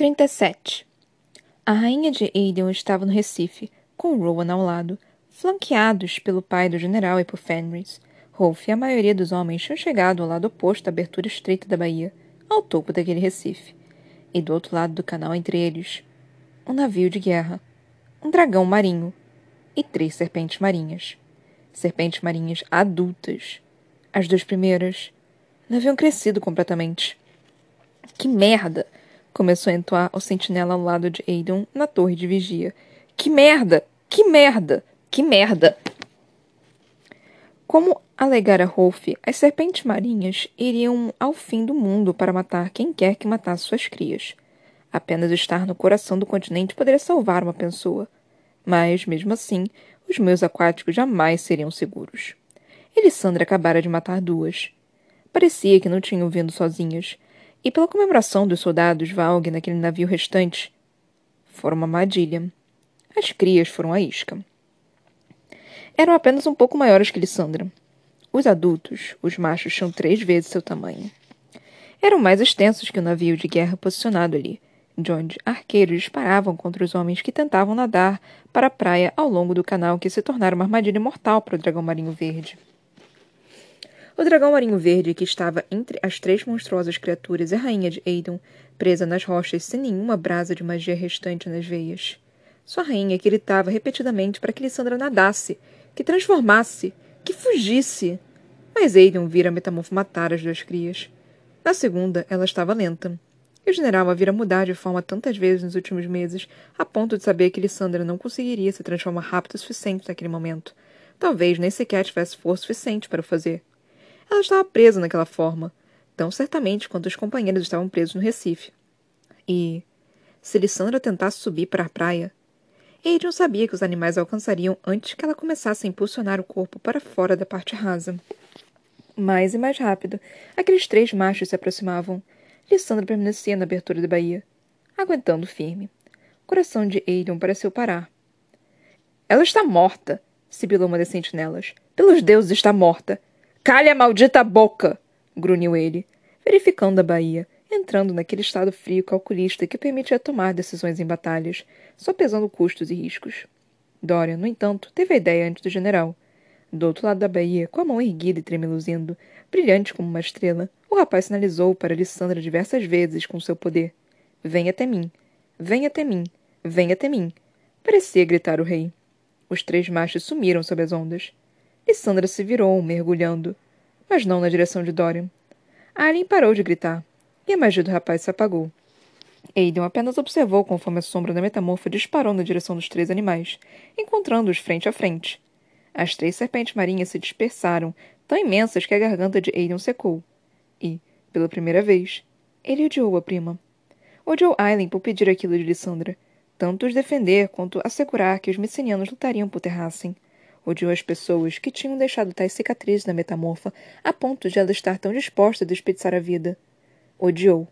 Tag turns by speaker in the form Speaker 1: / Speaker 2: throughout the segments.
Speaker 1: 37. A rainha de Aedeon estava no Recife, com Rowan ao lado, flanqueados pelo pai do general e por Fenris. Rolf e a maioria dos homens tinham chegado ao lado oposto da abertura estreita da baía, ao topo daquele Recife. E do outro lado do canal entre eles, um navio de guerra, um dragão marinho e três serpentes marinhas. Serpentes marinhas adultas. As duas primeiras não haviam crescido completamente. Que merda! Começou a entoar o sentinela ao lado de Aidon na torre de vigia. Que merda! Que merda! Que merda! Como alegara Rolf, as serpentes marinhas iriam ao fim do mundo para matar quem quer que matasse suas crias. Apenas estar no coração do continente poderia salvar uma pessoa. Mas, mesmo assim, os meus aquáticos jamais seriam seguros. Elisandra acabara de matar duas. Parecia que não tinham vindo sozinhas, e pela comemoração dos soldados Valg naquele navio restante, foram uma armadilha. As crias foram a isca. Eram apenas um pouco maiores que Lissandra. Os adultos, os machos, tinham três vezes seu tamanho. Eram mais extensos que o navio de guerra posicionado ali, de onde arqueiros disparavam contra os homens que tentavam nadar para a praia ao longo do canal que se tornara uma armadilha mortal para o dragão marinho verde. O dragão marinho verde, que estava entre as três monstruosas criaturas e a rainha de Aidon, presa nas rochas sem nenhuma brasa de magia restante nas veias. Sua rainha gritava repetidamente para que Lissandra nadasse, que transformasse, que fugisse. Mas Aidon vira a metamorfo matar as duas crias. Na segunda, ela estava lenta. E o general a vira mudar de forma tantas vezes nos últimos meses, a ponto de saber que Lissandra não conseguiria se transformar rápido o suficiente naquele momento. Talvez nem sequer tivesse força suficiente para o fazer. Ela estava presa naquela forma, tão certamente quanto os companheiros estavam presos no Recife. E, se Lissandra tentasse subir para a praia, Adrian sabia que os animais a alcançariam antes que ela começasse a impulsionar o corpo para fora da parte rasa. Mais e mais rápido, aqueles três machos se aproximavam. Lissandra permanecia na abertura da baía, aguentando firme. O coração de Adrian pareceu parar. Ela está morta, sibilou uma das sentinelas. Pelos deuses, está morta. Calha a maldita boca! grunhiu ele, verificando a baía, entrando naquele estado frio calculista que permitia tomar decisões em batalhas, só pesando custos e riscos. Dorian, no entanto, teve a ideia antes do general. Do outro lado da baía, com a mão erguida e tremeluzindo, brilhante como uma estrela, o rapaz sinalizou para Lissandra diversas vezes com seu poder. Venha até mim! Venha até mim! Venha até mim! Parecia gritar o rei. Os três machos sumiram sob as ondas. Lissandra se virou, mergulhando, mas não na direção de Dorian. Alien parou de gritar, e a magia do rapaz se apagou. Aiden apenas observou conforme a sombra da metamorfa disparou na direção dos três animais, encontrando-os frente a frente. As três serpentes marinhas se dispersaram, tão imensas que a garganta de Aiden secou. E, pela primeira vez, ele odiou a prima. Odiou Aileen por pedir aquilo de Lissandra, tanto os defender quanto assegurar que os messenianos lutariam por Terrassen. Odiou as pessoas que tinham deixado tais cicatrizes na metamorfa a ponto de ela estar tão disposta a desperdiçar a vida. Odiou.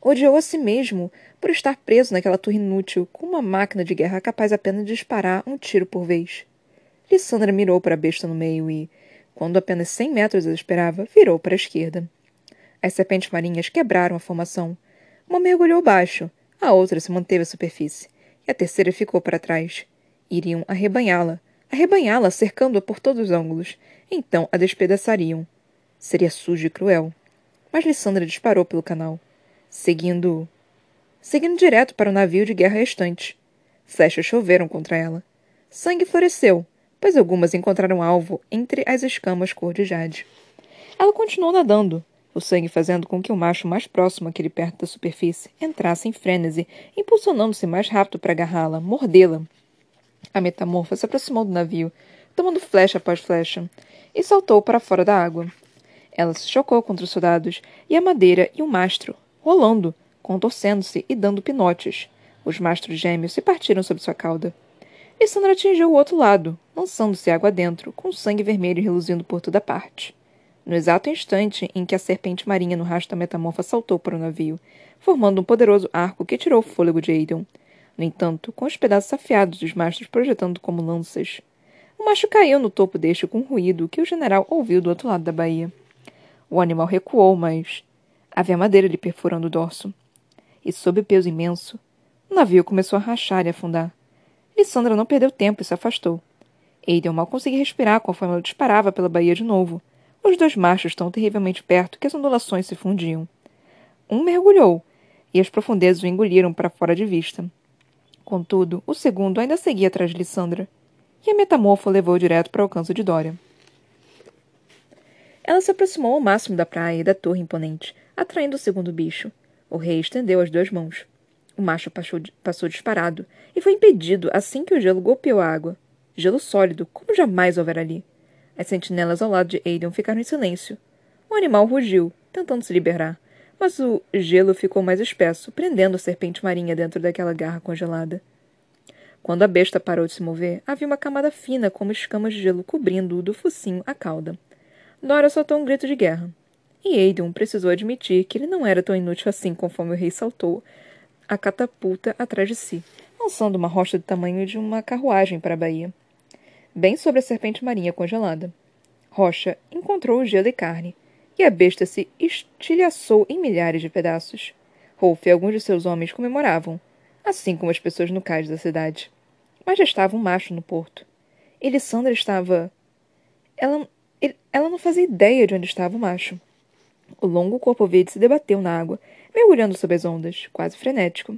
Speaker 1: Odiou a si mesmo por estar preso naquela torre inútil com uma máquina de guerra capaz apenas de disparar um tiro por vez. Lissandra mirou para a besta no meio e, quando apenas cem metros ela esperava, virou para a esquerda. As serpentes marinhas quebraram a formação. Uma mergulhou baixo, a outra se manteve à superfície, e a terceira ficou para trás. Iriam arrebanhá-la, arrebanhá-la, cercando-a por todos os ângulos. Então a despedaçariam. Seria sujo e cruel. Mas Lissandra disparou pelo canal, seguindo. seguindo direto para o navio de guerra restante. Flechas choveram contra ela. Sangue floresceu, pois algumas encontraram alvo entre as escamas cor de jade. Ela continuou nadando, o sangue fazendo com que o macho mais próximo àquele perto da superfície entrasse em frênese, impulsionando-se mais rápido para agarrá-la, mordê-la. A metamorfa se aproximou do navio, tomando flecha após flecha, e saltou para fora da água. Ela se chocou contra os soldados e a madeira e o mastro, rolando, contorcendo-se e dando pinotes. Os mastros gêmeos se partiram sob sua cauda. Lissandra atingiu o outro lado, lançando-se água dentro, com sangue vermelho reluzindo por toda parte. No exato instante em que a serpente marinha no rastro da metamorfa saltou para o navio, formando um poderoso arco que tirou o fôlego de Aiden. No entanto, com os pedaços afiados dos mastros projetando como lanças. O macho caiu no topo deste com um ruído que o general ouviu do outro lado da baía. O animal recuou, mas havia madeira lhe perfurando o dorso. e, sob o peso imenso, o navio começou a rachar e afundar. Lissandra não perdeu tempo e se afastou. Aiden mal conseguia respirar conforme ela disparava pela baía de novo, os dois machos tão terrivelmente perto que as ondulações se fundiam. Um mergulhou, e as profundezas o engoliram para fora de vista. Contudo, o segundo ainda seguia atrás de Lissandra, e a metamorfo levou direto para o alcance de Dória. Ela se aproximou ao máximo da praia e da torre imponente, atraindo o segundo bicho. O rei estendeu as duas mãos. O macho passou, disparado e foi impedido assim que o gelo golpeou a água. Gelo sólido, como jamais houver ali. As sentinelas ao lado de Aiden ficaram em silêncio. O animal rugiu, tentando se liberar, mas o gelo ficou mais espesso, prendendo a serpente marinha dentro daquela garra congelada. Quando a besta parou de se mover, havia uma camada fina como escamas de gelo cobrindo-o do focinho à cauda. Dora soltou um grito de guerra. E Aiden precisou admitir que ele não era tão inútil assim conforme o rei saltou a catapulta atrás de si, lançando uma rocha do tamanho de uma carruagem para a baía, bem sobre a serpente marinha congelada. Rocha encontrou o gelo e carne, e a besta se estilhaçou em milhares de pedaços. Rolf e alguns de seus homens comemoravam, assim como as pessoas no cais da cidade. Mas já estava um macho no porto. Elisandra estava. Ela ela não fazia ideia de onde estava o macho. O longo corpo verde se debateu na água, mergulhando sob as ondas, quase frenético.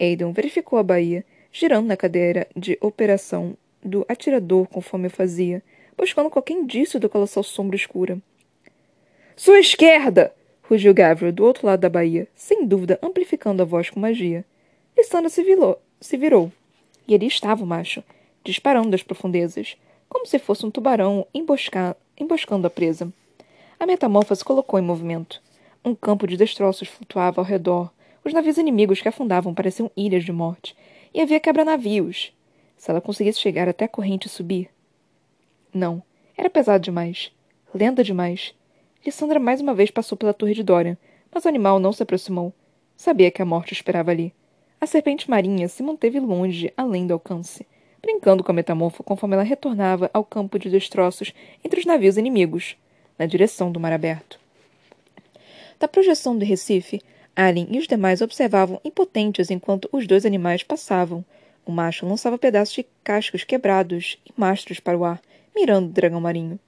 Speaker 1: Aidan verificou a baía, girando na cadeira de operação do atirador conforme fazia, buscando qualquer indício do colossal sombra escura. Sua esquerda! rugiu Gabriel do outro lado da baía, sem dúvida amplificando a voz com magia. Lissandra se, virou, se virou. E ali estava o macho, disparando das profundezas, como se fosse um tubarão emboscando a presa. A metamorfa se colocou em movimento. Um campo de destroços flutuava ao redor. Os navios inimigos que afundavam pareciam ilhas de morte. E havia quebra-navios. Se ela conseguisse chegar até a corrente e subir. Não. Era pesado demais. Lenta demais. Lissandra mais uma vez passou pela torre de Dorian, mas o animal não se aproximou. Sabia que a morte esperava ali. A serpente marinha se manteve longe, além do alcance brincando com a metamorfa conforme ela retornava ao campo de destroços entre os navios inimigos, na direção do mar aberto. Da projeção do Recife, Alien e os demais observavam impotentes enquanto os dois animais passavam. O macho lançava pedaços de cascos quebrados e mastros para o ar, mirando o dragão marinho.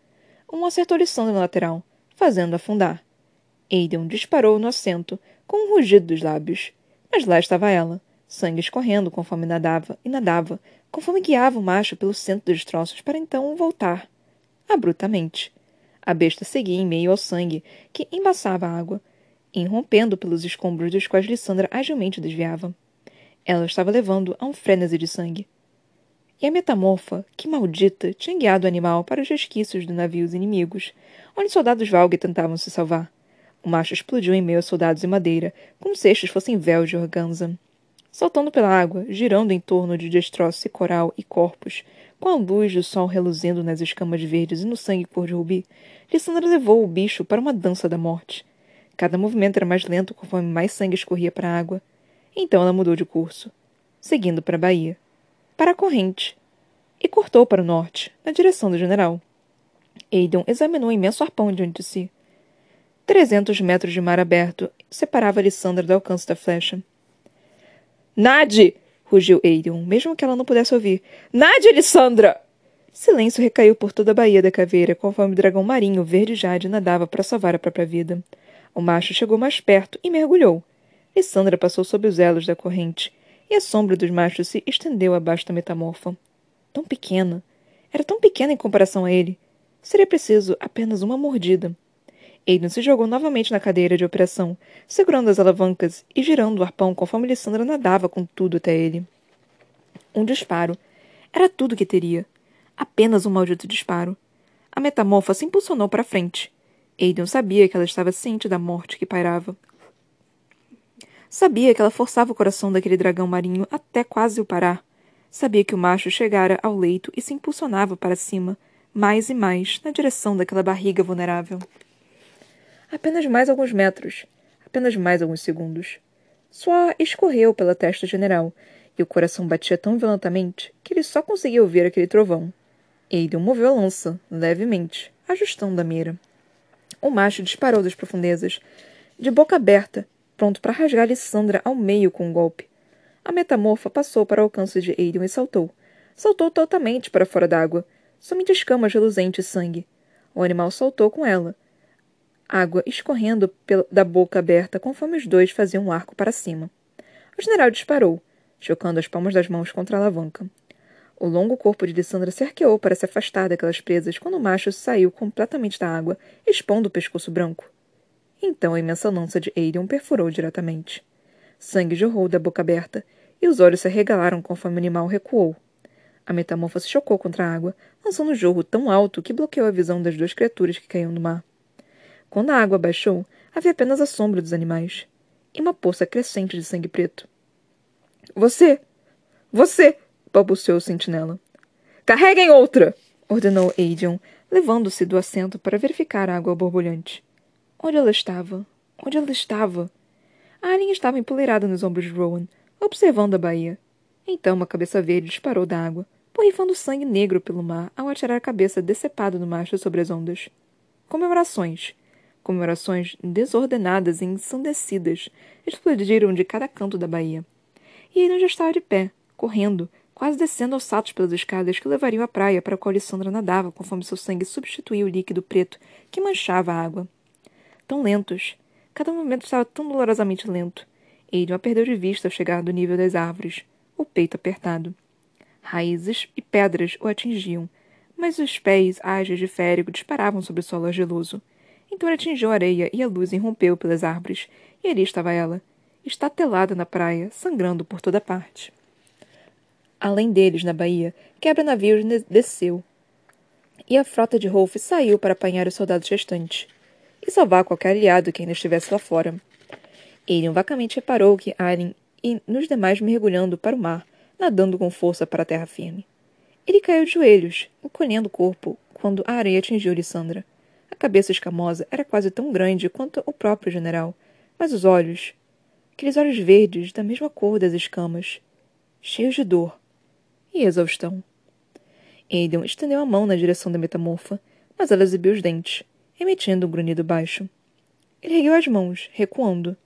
Speaker 1: Um acertou Lissandra no lateral, fazendo afundar. Aiden disparou no assento, com um rugido dos lábios. Mas lá estava ela, sangue escorrendo conforme nadava e nadava, conforme guiava o macho pelo centro dos troços para então voltar. Abruptamente. A besta seguia em meio ao sangue que embaçava a água, irrompendo pelos escombros dos quais Lissandra agilmente desviava. Ela estava levando a um frenesi de sangue. E a metamorfa, que maldita, tinha guiado o animal para os resquícios dos navios inimigos, onde soldados Valgue tentavam se salvar. O macho explodiu em meio a soldados em madeira, como se estes fossem véus de organza saltando pela água, girando em torno de destroços e coral e corpos, com a luz do sol reluzindo nas escamas verdes e no sangue cor de rubi, Lissandra levou o bicho para uma dança da morte. Cada movimento era mais lento conforme mais sangue escorria para a água. Então ela mudou de curso, seguindo para a baía, para a corrente, e cortou para o norte, na direção do general. Aidan examinou o imenso arpão diante de si. Trezentos metros de mar aberto separava Lissandra do alcance da flecha. Nade! rugiu Aiden, mesmo que ela não pudesse ouvir. Nade, Alessandra! Silêncio recaiu por toda a Baía da Caveira, conforme o dragão marinho verde jade nadava para salvar a própria vida. O macho chegou mais perto e mergulhou. Lissandra passou sob os elos da corrente, e a sombra dos machos se estendeu abaixo da metamorfa. Tão pequena. Era tão pequena em comparação a ele. Seria preciso apenas uma mordida. Aiden se jogou novamente na cadeira de operação, segurando as alavancas e girando o arpão conforme Lissandra nadava com tudo até ele. Um disparo. Era tudo que teria. Apenas um maldito disparo. A metamorfa se impulsionou para frente. Aiden sabia que ela estava ciente da morte que pairava. Sabia que ela forçava o coração daquele dragão marinho até quase o parar. Sabia que o macho chegara ao leito e se impulsionava para cima, mais e mais, na direção daquela barriga vulnerável. Apenas mais alguns metros. Apenas mais alguns segundos. Suor escorreu pela testa general, e o coração batia tão violentamente que ele só conseguia ouvir aquele trovão. Aiden moveu a lança, levemente, ajustando a mira. O macho disparou das profundezas, de boca aberta, pronto para rasgar Lissandra ao meio com um golpe. A metamorfa passou para o alcance de Aiden e saltou. Saltou totalmente para fora d'água. Somente escamas reluzentes e sangue. O animal saltou com ela. Água escorrendo da boca aberta conforme os dois faziam um arco para cima. O general disparou, chocando as palmas das mãos contra a alavanca. O longo corpo de Lissandra se arqueou para se afastar daquelas presas quando o macho saiu completamente da água, expondo o pescoço branco. Então a imensa lança de Aerion perfurou diretamente. Sangue jorrou da boca aberta, e os olhos se arregalaram conforme o animal recuou. A metamorfa se chocou contra a água, lançando um jorro tão alto que bloqueou a visão das duas criaturas que caíam no mar. Quando a água baixou, havia apenas a sombra dos animais e uma poça crescente de sangue preto. Você! Você! balbuciou o sentinela. Carreguem outra! ordenou Adrian, levando-se do assento para verificar a água borbulhante. Onde ela estava? Onde ela estava? A Alien estava empoleirada nos ombros de Rowan, observando a baía. Então uma cabeça verde disparou da água, borrifando sangue negro pelo mar ao atirar a cabeça decepada do macho sobre as ondas. Comemorações. Comemorações desordenadas e ensandecidas explodiram de cada canto da baía. E ele já estava de pé, correndo, quase descendo aos saltos pelas escadas que levariam à praia para a qual Lissandra nadava conforme seu sangue substituía o líquido preto que manchava a água. Tão lentos. Cada movimento estava tão dolorosamente lento. Aiden a perdeu de vista ao chegar do nível das árvores, o peito apertado. Raízes e pedras o atingiam, mas os pés ágeis de Férico disparavam sobre o solo argiloso. Então ele atingiu a areia e a luz irrompeu pelas árvores, e ali estava ela, estatelada na praia, sangrando por toda parte. Além deles, na baía, quebra-navios desceu. E a frota de Rolf saiu para apanhar os soldados restantes e salvar qualquer aliado que ainda estivesse lá fora. Ele vacamente reparou que Aren e nos demais mergulhando para o mar, nadando com força para a terra firme. Ele caiu de joelhos, encolhendo o corpo, quando a areia atingiu Lissandra. A cabeça escamosa era quase tão grande quanto o próprio general, mas os olhos, aqueles olhos verdes da mesma cor das escamas, cheios de dor, e exaustão. Aiden estendeu a mão na direção da metamorfa, mas ela exibiu os dentes, emitindo um grunhido baixo. Ele ergueu as mãos, recuando.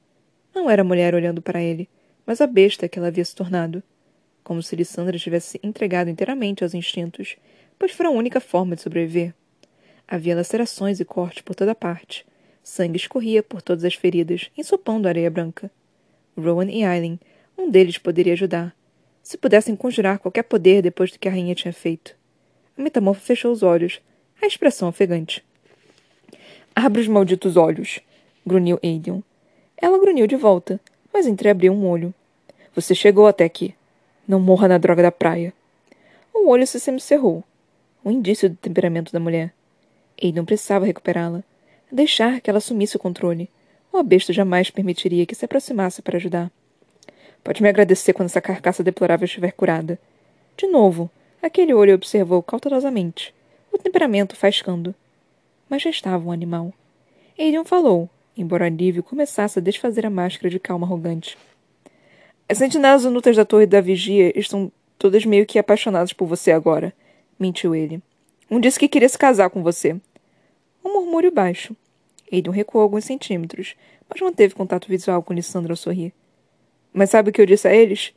Speaker 1: Não era a mulher olhando para ele, mas a besta que ela havia se tornado. Como se Lissandra tivesse entregado inteiramente aos instintos, pois fora a única forma de sobreviver. Havia lacerações e cortes por toda parte. Sangue escorria por todas as feridas, ensopando a areia branca. Rowan e Aileen, um deles poderia ajudar, se pudessem conjurar qualquer poder depois do que a rainha tinha feito. A metamorfa fechou os olhos, a expressão ofegante. Abra os malditos olhos, grunhiu Aiden. Ela grunhiu de volta, mas entreabriu um olho. Você chegou até aqui. Não morra na droga da praia. O olho se semicerrou. Um indício do temperamento da mulher. Aiden precisava recuperá-la. Deixar que ela assumisse o controle. A besta jamais permitiria que se aproximasse para ajudar. Pode me agradecer quando essa carcaça deplorável estiver curada. De novo, aquele olho observou cautelosamente, o temperamento faiscando. Mas já estava um animal. Aiden falou, embora alívio começasse a desfazer a máscara de calma arrogante. As sentinelas inúteis da torre da vigia estão todas meio que apaixonadas por você agora, mentiu ele. Um disse que queria se casar com você. Um murmúrio baixo. Aiden recuou alguns centímetros, mas manteve contato visual com Lissandra ao sorrir. Mas sabe o que eu disse a eles?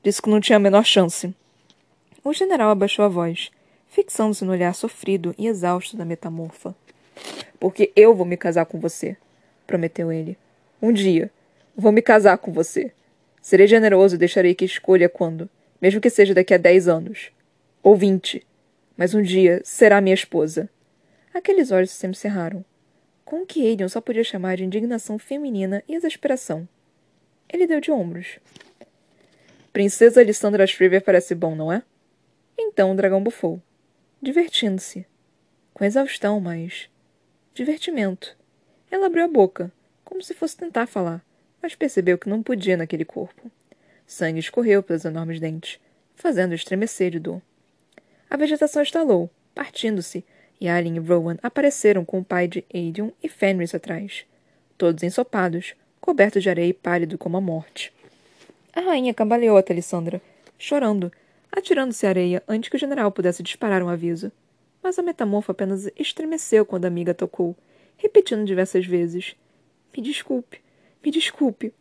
Speaker 1: Disse que não tinha a menor chance. O general abaixou a voz, fixando-se no olhar sofrido e exausto da metamorfa. Porque eu vou me casar com você, prometeu ele. Um dia. Vou me casar com você. Serei generoso e deixarei que escolha quando, mesmo que seja daqui a dez anos. Ou vinte. Mas um dia será minha esposa. Aqueles olhos se cerraram. Com o que Aiden só podia chamar de indignação feminina e exasperação. Ele deu de ombros. Princesa Alessandra Shriver parece bom, não é? Então o dragão bufou, divertindo-se. Com exaustão, mas. Divertimento. Ela abriu a boca, como se fosse tentar falar, mas percebeu que não podia naquele corpo. Sangue escorreu pelos enormes dentes, fazendo estremecer de dor. A vegetação estalou, partindo-se, e Alien e Rowan apareceram com o pai de Aedion e Fenris atrás, todos ensopados, coberto de areia e pálido como a morte. A rainha cambaleou até Lissandra, chorando, atirando-se à areia antes que o general pudesse disparar um aviso. Mas a metamorfa apenas estremeceu quando a amiga tocou, repetindo diversas vezes: Me desculpe, Me desculpe.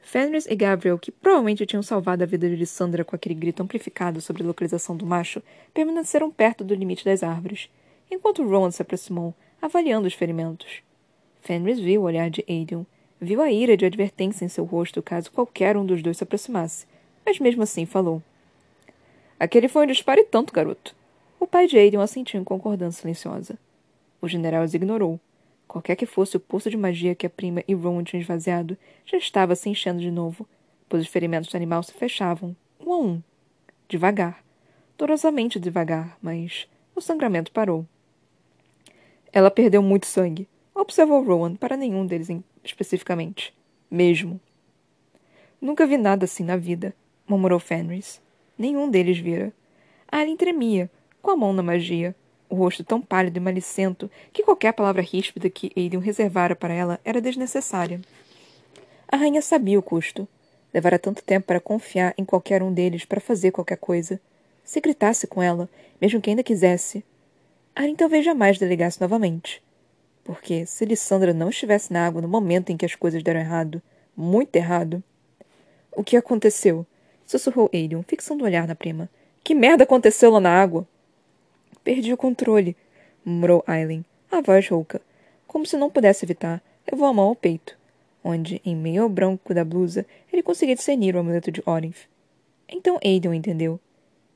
Speaker 1: Fenris e Gabriel, que provavelmente tinham salvado a vida de Lissandra com aquele grito amplificado sobre a localização do macho, permaneceram perto do limite das árvores, enquanto Rowan se aproximou, avaliando os ferimentos. Fenris viu o olhar de Aiden, viu a ira de advertência em seu rosto caso qualquer um dos dois se aproximasse, mas mesmo assim falou. Aquele foi um disparo tanto, garoto. O pai de Aiden assentiu em concordância silenciosa. O general os ignorou. Qualquer que fosse o poço de magia que a prima e Ron tinham esvaziado, já estava se enchendo de novo, pois os ferimentos do animal se fechavam, um a um. Devagar. Dolorosamente devagar, mas o sangramento parou. Ela perdeu muito sangue, observou Rowan para nenhum deles especificamente. Mesmo. Nunca vi nada assim na vida, murmurou Fenris. Nenhum deles vira. Alien tremia, com a mão na magia, o rosto tão pálido e malicento que qualquer palavra ríspida que Aiden reservara para ela era desnecessária. A rainha sabia o custo. Levara tanto tempo para confiar em qualquer um deles para fazer qualquer coisa. Se gritasse com ela, mesmo que ainda quisesse. Arin talvez jamais delegasse novamente. Porque, se Lissandra não estivesse na água no momento em que as coisas deram errado, muito errado. O que aconteceu? sussurrou Aiden, fixando o olhar na prima. Que merda aconteceu lá na água? Perdi o controle, murmurou Aileen, a voz rouca. Como se não pudesse evitar, levou a mão ao peito, onde, em meio ao branco da blusa, ele conseguia discernir o amuleto de Orinth. Então Aiden entendeu.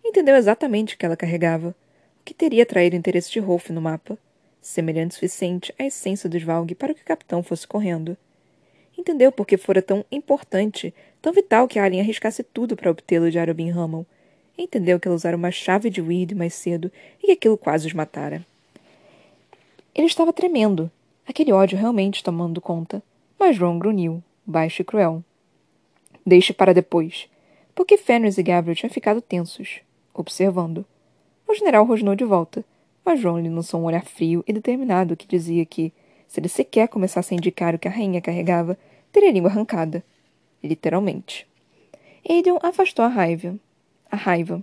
Speaker 1: Entendeu exatamente o que ela carregava, o que teria traído o interesse de Rolf no mapa, semelhante o suficiente à essência dos Valg para que o capitão fosse correndo. Entendeu por que fora tão importante, tão vital que Alien arriscasse tudo para obtê-lo de Arobin Hammond, Entendeu que ela usara uma chave de weed mais cedo e que aquilo quase os matara. Ele estava tremendo, aquele ódio realmente tomando conta. Mas Ron grunhiu, baixo e cruel. Deixe para depois, porque Fenris e Gabriel tinham ficado tensos, observando. O general rosnou de volta, mas Ron lhe lançou um olhar frio e determinado que dizia que, se ele sequer começasse a indicar o que a rainha carregava, teria a língua arrancada. Literalmente. Aiden afastou a raiva, a raiva.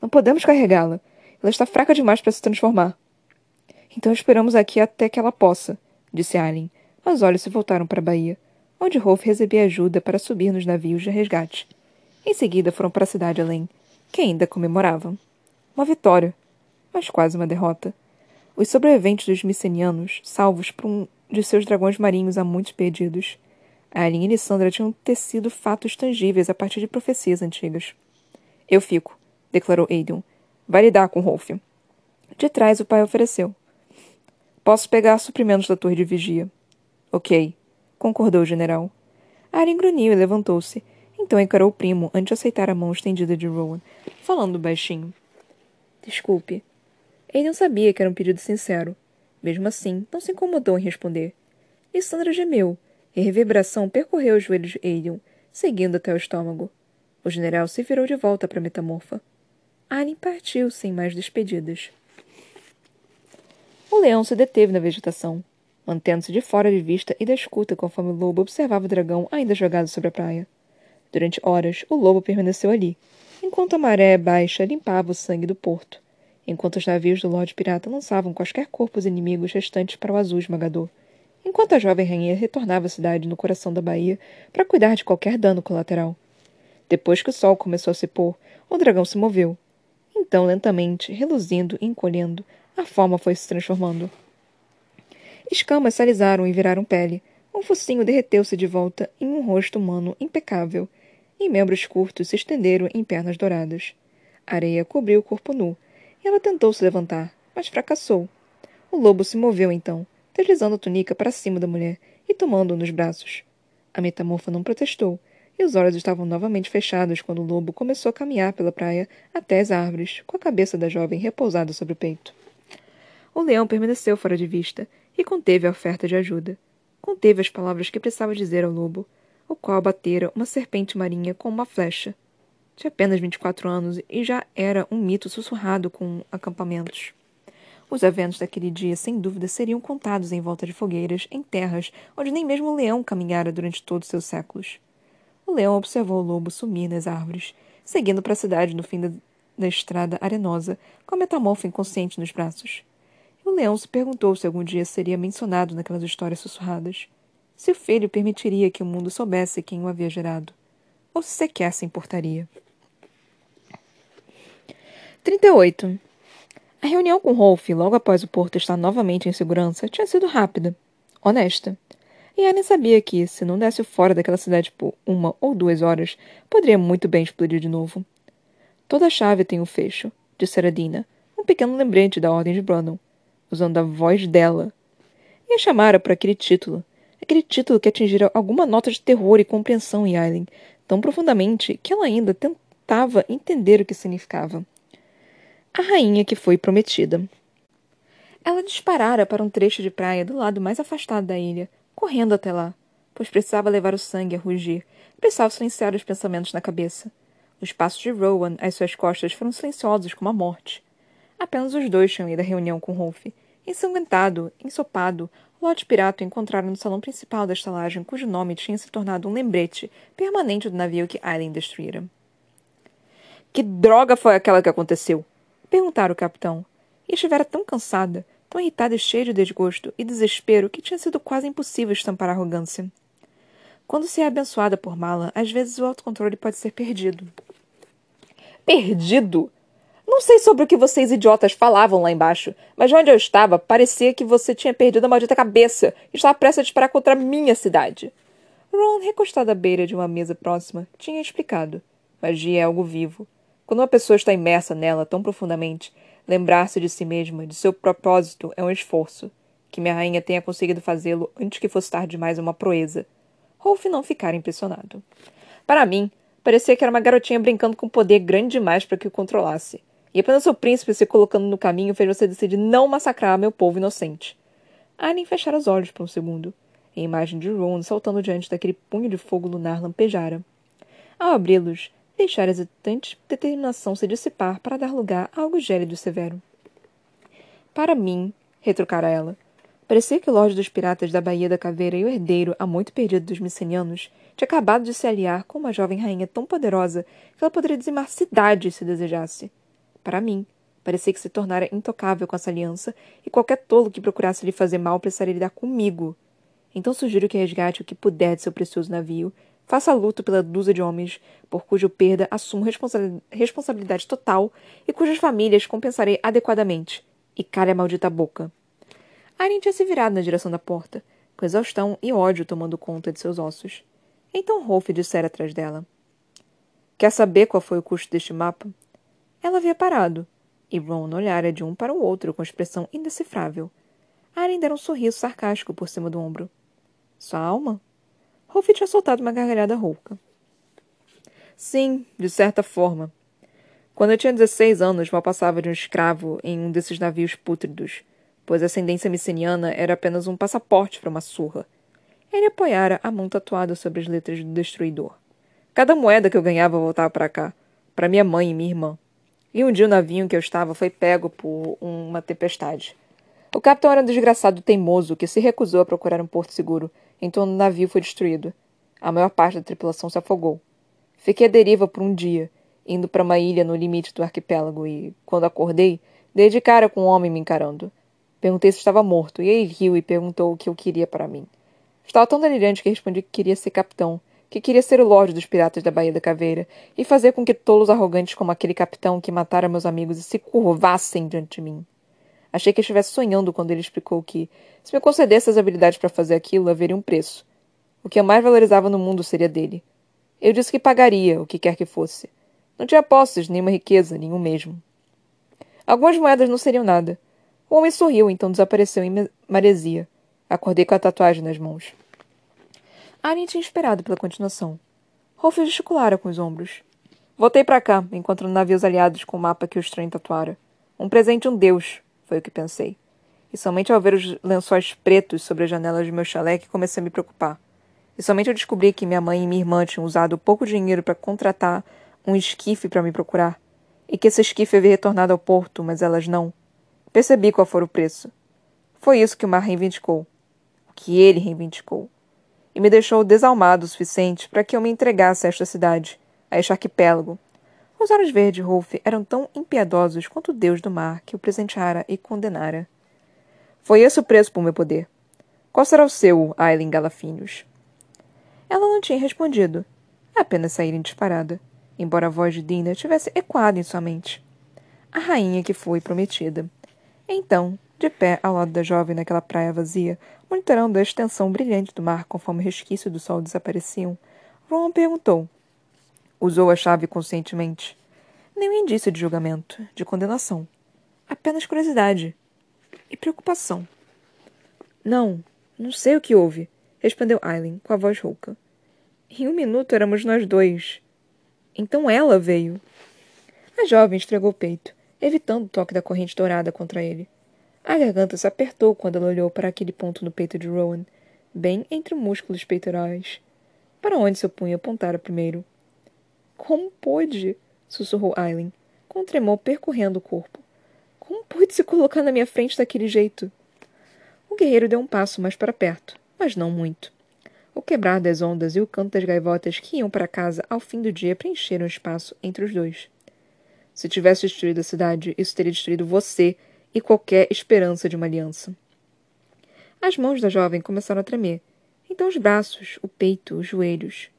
Speaker 1: Não podemos carregá-la. Ela está fraca demais para se transformar. Então esperamos aqui até que ela possa, disse Alien. Os olhos se voltaram para a baía, onde Rolf recebia ajuda para subir nos navios de resgate. Em seguida foram para a cidade além, que ainda comemoravam. Uma vitória, mas quase uma derrota. Os sobreviventes dos micenianos, salvos por um de seus dragões marinhos há muitos perdidos. Alien e Lissandra tinham tecido fatos tangíveis a partir de profecias antigas. Eu fico, declarou Aiden. Vai lidar com Rolf. De trás, o pai ofereceu. Posso pegar suprimentos da torre de vigia. Ok, concordou o general. Aren grunhiu e levantou-se. Então encarou o primo antes de aceitar a mão estendida de Rowan, falando baixinho. Desculpe. Aiden sabia que era um pedido sincero. Mesmo assim, não se incomodou em responder. Lissandra gemeu, e a reverberação percorreu os joelhos de Aiden, seguindo até o estômago. O general se virou de volta para a metamorfa. Alien partiu sem mais despedidas. O leão se deteve na vegetação, mantendo-se de fora de vista e da escuta conforme o lobo observava o dragão ainda jogado sobre a praia. Durante horas, o lobo permaneceu ali, enquanto a maré baixa limpava o sangue do porto, enquanto os navios do Lorde Pirata lançavam quaisquer corpos inimigos restantes para o azul esmagador, enquanto a jovem rainha retornava à cidade no coração da baía para cuidar de qualquer dano colateral. Depois que o sol começou a se pôr, o dragão se moveu. Então, lentamente, reluzindo e encolhendo, a forma foi se transformando. Escamas se alisaram e viraram pele. Um focinho derreteu-se de volta em um rosto humano impecável, e membros curtos se estenderam em pernas douradas. A areia cobriu o corpo nu, e ela tentou se levantar, mas fracassou. O lobo se moveu então, deslizando a túnica para cima da mulher e tomando-o nos braços. A metamorfa não protestou, e os olhos estavam novamente fechados quando o lobo começou a caminhar pela praia até as árvores, com a cabeça da jovem repousada sobre o peito. O leão permaneceu fora de vista e conteve a oferta de ajuda. Conteve as palavras que precisava dizer ao lobo, o qual batera uma serpente marinha com uma flecha. Tinha apenas vinte e quatro anos e já era um mito sussurrado com acampamentos. Os eventos daquele dia, sem dúvida, seriam contados em volta de fogueiras, em terras onde nem mesmo o leão caminhara durante todos seus séculos. O leão observou o lobo sumir nas árvores, seguindo para a cidade no fim da, da estrada arenosa, com a metamorfa inconsciente nos braços. E o leão se perguntou se algum dia seria mencionado naquelas histórias sussurradas. se o filho permitiria que o mundo soubesse quem o havia gerado, ou se sequer se importaria. 38. A reunião com Rolf, logo após o porto estar novamente em segurança, tinha sido rápida, honesta. E Anne sabia que, se não desse fora daquela cidade por uma ou duas horas, poderia muito bem explodir de novo. Toda chave tem um fecho, dissera Dina, um pequeno lembrete da Ordem de Brandon, usando a voz dela. E a chamara por aquele título, aquele título que atingira alguma nota de terror e compreensão em Aileen, tão profundamente que ela ainda tentava entender o que significava. A rainha que foi prometida. Ela disparara para um trecho de praia do lado mais afastado da ilha, correndo até lá, pois precisava levar o sangue a rugir, precisava silenciar os pensamentos na cabeça. Os passos de Rowan às suas costas foram silenciosos como a morte. Apenas os dois tinham ido à reunião com Rolf. Ensanguentado, ensopado, Lord Pirato encontraram no salão principal da estalagem, cujo nome tinha se tornado um lembrete permanente do navio que Aileen destruíra. Que droga foi aquela que aconteceu? Perguntara o capitão. E estivera tão cansada, tão irritada e cheia de desgosto e desespero que tinha sido quase impossível estampar a arrogância. Quando se é abençoada por mala, às vezes o autocontrole pode ser perdido. Perdido? Não sei sobre o que vocês idiotas falavam lá embaixo, mas de onde eu estava, parecia que você tinha perdido a maldita cabeça e estava prestes a disparar contra a minha cidade. Ron, recostado à beira de uma mesa próxima, tinha explicado. Magia é algo vivo. Quando uma pessoa está imersa nela tão profundamente, lembrar-se de si mesma, de seu propósito, é um esforço. Que minha rainha tenha conseguido fazê-lo antes que fosse tarde demais é uma proeza. Rolf não ficara impressionado. Para mim, parecia que era uma garotinha brincando com um poder grande demais para que o controlasse. E apenas o príncipe se colocando no caminho fez você decidir não massacrar meu povo inocente. Aileen fechara os olhos por um segundo. E a imagem de Ron saltando diante daquele punho de fogo lunar lampejara. Ao abri-los, deixara a hesitante determinação se dissipar para dar lugar a algo gélido e severo. Para mim, retrucara ela, parecia que o Lorde dos Piratas da Baía da Caveira e o herdeiro, há muito perdido dos micenianos, tinha acabado de se aliar com uma jovem rainha tão poderosa que ela poderia dizimar cidades se desejasse. Para mim, parecia que se tornara intocável com essa aliança, e qualquer tolo que procurasse lhe fazer mal precisaria lidar comigo. Então sugiro que resgate o que puder de seu precioso navio, faça luto pela dúzia de homens por cuja perda assumo responsabilidade total e cujas famílias compensarei adequadamente. E cale a maldita boca. Arin tinha se virado na direção da porta, com exaustão e ódio tomando conta de seus ossos. Então Rolf dissera atrás dela. Quer saber qual foi o custo deste mapa? Ela havia parado, e Ron olhara de um para o outro com expressão indecifrável. Aren dera um sorriso sarcástico por cima do ombro. Sua alma? Rolf tinha soltado uma gargalhada rouca. Sim, de certa forma. Quando eu tinha 16 anos, mal passava de um escravo em um desses navios pútridos, pois a ascendência miceniana era apenas um passaporte para uma surra. Ele apoiara a mão tatuada sobre as letras do destruidor. Cada moeda que eu ganhava voltava para cá, para minha mãe e minha irmã. E um dia o navio em que eu estava foi pego por uma tempestade. O capitão era um desgraçado teimoso que se recusou a procurar um porto seguro, então o navio foi destruído. A maior parte da tripulação se afogou. Fiquei à deriva por um dia, indo para uma ilha no limite do arquipélago e, quando acordei, dei de cara com um homem me encarando. Perguntei se estava morto, e ele riu e perguntou o que eu queria para mim. Estava tão delirante que respondi que queria ser capitão, que queria ser o Lorde dos Piratas da Baía da Caveira e fazer com que tolos arrogantes como aquele capitão que matara meus amigos se curvassem diante de mim. Achei que estivesse sonhando quando ele explicou que, se me concedesse as habilidades para fazer aquilo, haveria um preço. O que eu mais valorizava no mundo seria dele. Eu disse que pagaria, o que quer que fosse. Não tinha posses, nenhuma riqueza, nenhum mesmo. Algumas moedas não seriam nada. O homem sorriu, então desapareceu em maresia. Acordei com a tatuagem nas mãos. Arya tinha esperado pela continuação. Rolf gesticulara com os ombros. Voltei para cá, encontrando navios aliados com o mapa que o estranho tatuara. Um presente um deus, foi o que pensei. E somente ao ver os lençóis pretos sobre as janelas de meu chalé que comecei a me preocupar. E somente eu descobri que minha mãe e minha irmã tinham usado pouco dinheiro para contratar um esquife para me procurar. E que esse esquife havia retornado ao porto, mas elas não. Percebi qual fora o preço. Foi isso que o mar reivindicou. O que ele reivindicou e me deixou desalmado o suficiente para que eu me entregasse a esta cidade, a este arquipélago. Os olhos verdes de Rolf eram tão impiedosos quanto o deus do mar que o presenteara e condenara. Foi esse o preço por meu poder. Qual será o seu, Aileen Galafinhos? Ela não tinha respondido. Apenas saíra disparada, embora a voz de Dina tivesse ecoado em sua mente. A rainha que foi prometida. Então, de pé ao lado da jovem naquela praia vazia, monitorando a extensão brilhante do mar conforme o resquício do sol desapareciam, Rowan perguntou. Usou a chave conscientemente. Nenhum indício de julgamento, de condenação. Apenas curiosidade. E preocupação. Não, não sei o que houve, respondeu Aileen, com a voz rouca. Em um minuto éramos nós dois. Então ela veio. A jovem estregou o peito, evitando o toque da corrente dourada contra ele. A garganta se apertou quando ela olhou para aquele ponto no peito de Rowan, bem entre músculos peitorais, para onde seu punho apontara primeiro. Como pôde? sussurrou Aileen, com um tremor percorrendo o corpo. Como pôde se colocar na minha frente daquele jeito? O guerreiro deu um passo mais para perto, mas não muito. O quebrar das ondas e o canto das gaivotas que iam para casa ao fim do dia preencheram o espaço entre os dois. Se tivesse destruído a cidade, isso teria destruído você e qualquer esperança de uma aliança. As mãos da jovem começaram a tremer. Então os braços, o peito, os joelhos.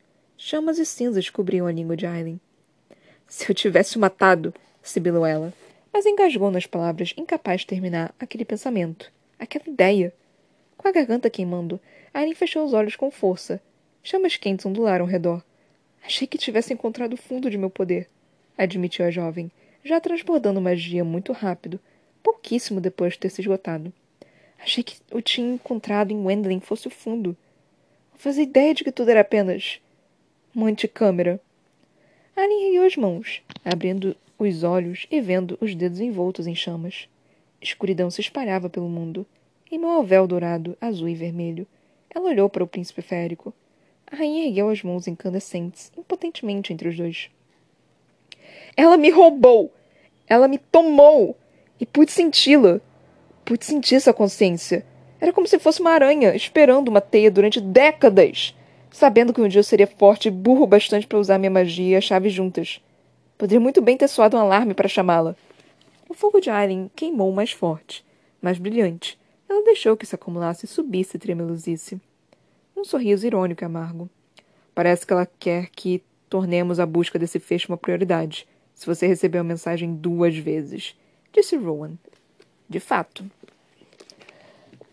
Speaker 1: Chamas e cinzas cobriam a língua de Aileen. Se eu tivesse matado, sibilou ela, mas engasgou nas palavras, incapaz de terminar aquele pensamento, aquela ideia. Com a garganta queimando, Aileen fechou os olhos com força. Chamas quentes ondularam ao redor. Achei que tivesse encontrado o fundo de meu poder, admitiu a jovem, já transbordando magia muito rápido, pouquíssimo depois de ter se esgotado. Achei que o tinha encontrado em Wendling fosse o fundo. Não fazia ideia de que tudo era apenas uma anticâmara. Aileen ergueu as mãos, abrindo os olhos e vendo os dedos envoltos em chamas. Escuridão se espalhava pelo mundo, em meu véu dourado, azul e vermelho, ela olhou para o príncipe férico. A rainha ergueu as mãos incandescentes, impotentemente entre os dois. Ela me roubou! Ela me tomou! E pude senti-la. Pude sentir sua consciência. Era como se fosse uma aranha, esperando uma teia durante décadas, sabendo que um dia eu seria forte e burro bastante para usar minha magia e a chave juntas. Poderia muito bem ter soado um alarme para chamá-la. O fogo de Aileen queimou mais forte, mais brilhante, ela deixou que se acumulasse e subisse e tremeluzisse. Um sorriso irônico e amargo. Parece que ela quer que tornemos a busca desse fecho uma prioridade, se você recebeu a mensagem duas vezes, disse Rowan. De fato.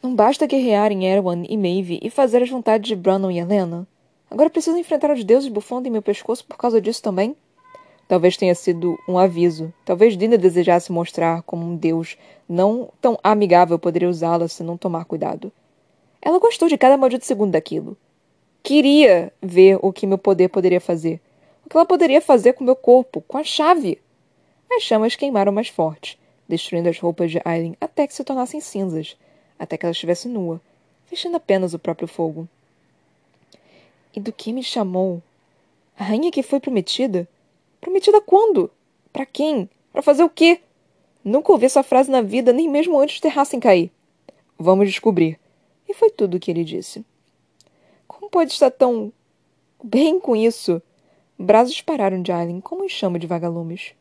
Speaker 1: Não basta guerrear em Erwan e Maeve e fazer as vontades de Brannon e Helena? Agora preciso enfrentar os deuses bufando em meu pescoço por causa disso também? Talvez tenha sido um aviso. Talvez Dina desejasse mostrar como um deus não tão amigável poderia usá-la se não tomar cuidado. Ela gostou de cada maldito segundo daquilo. Queria ver o que meu poder poderia fazer. O que ela poderia fazer com meu corpo, com a chave. As chamas queimaram mais forte, destruindo as roupas de Aileen até que se tornassem cinzas, até que ela estivesse nua, fechando apenas o próprio fogo. E do que me chamou? A rainha que foi prometida? Prometida quando? Para quem? Para fazer o quê? Nunca ouvi essa frase na vida, nem mesmo antes de terrassem cair. Vamos descobrir. E foi tudo o que ele disse. Como pode estar tão bem com isso? Braços dispararam de Aileen como um chama de vagalumes.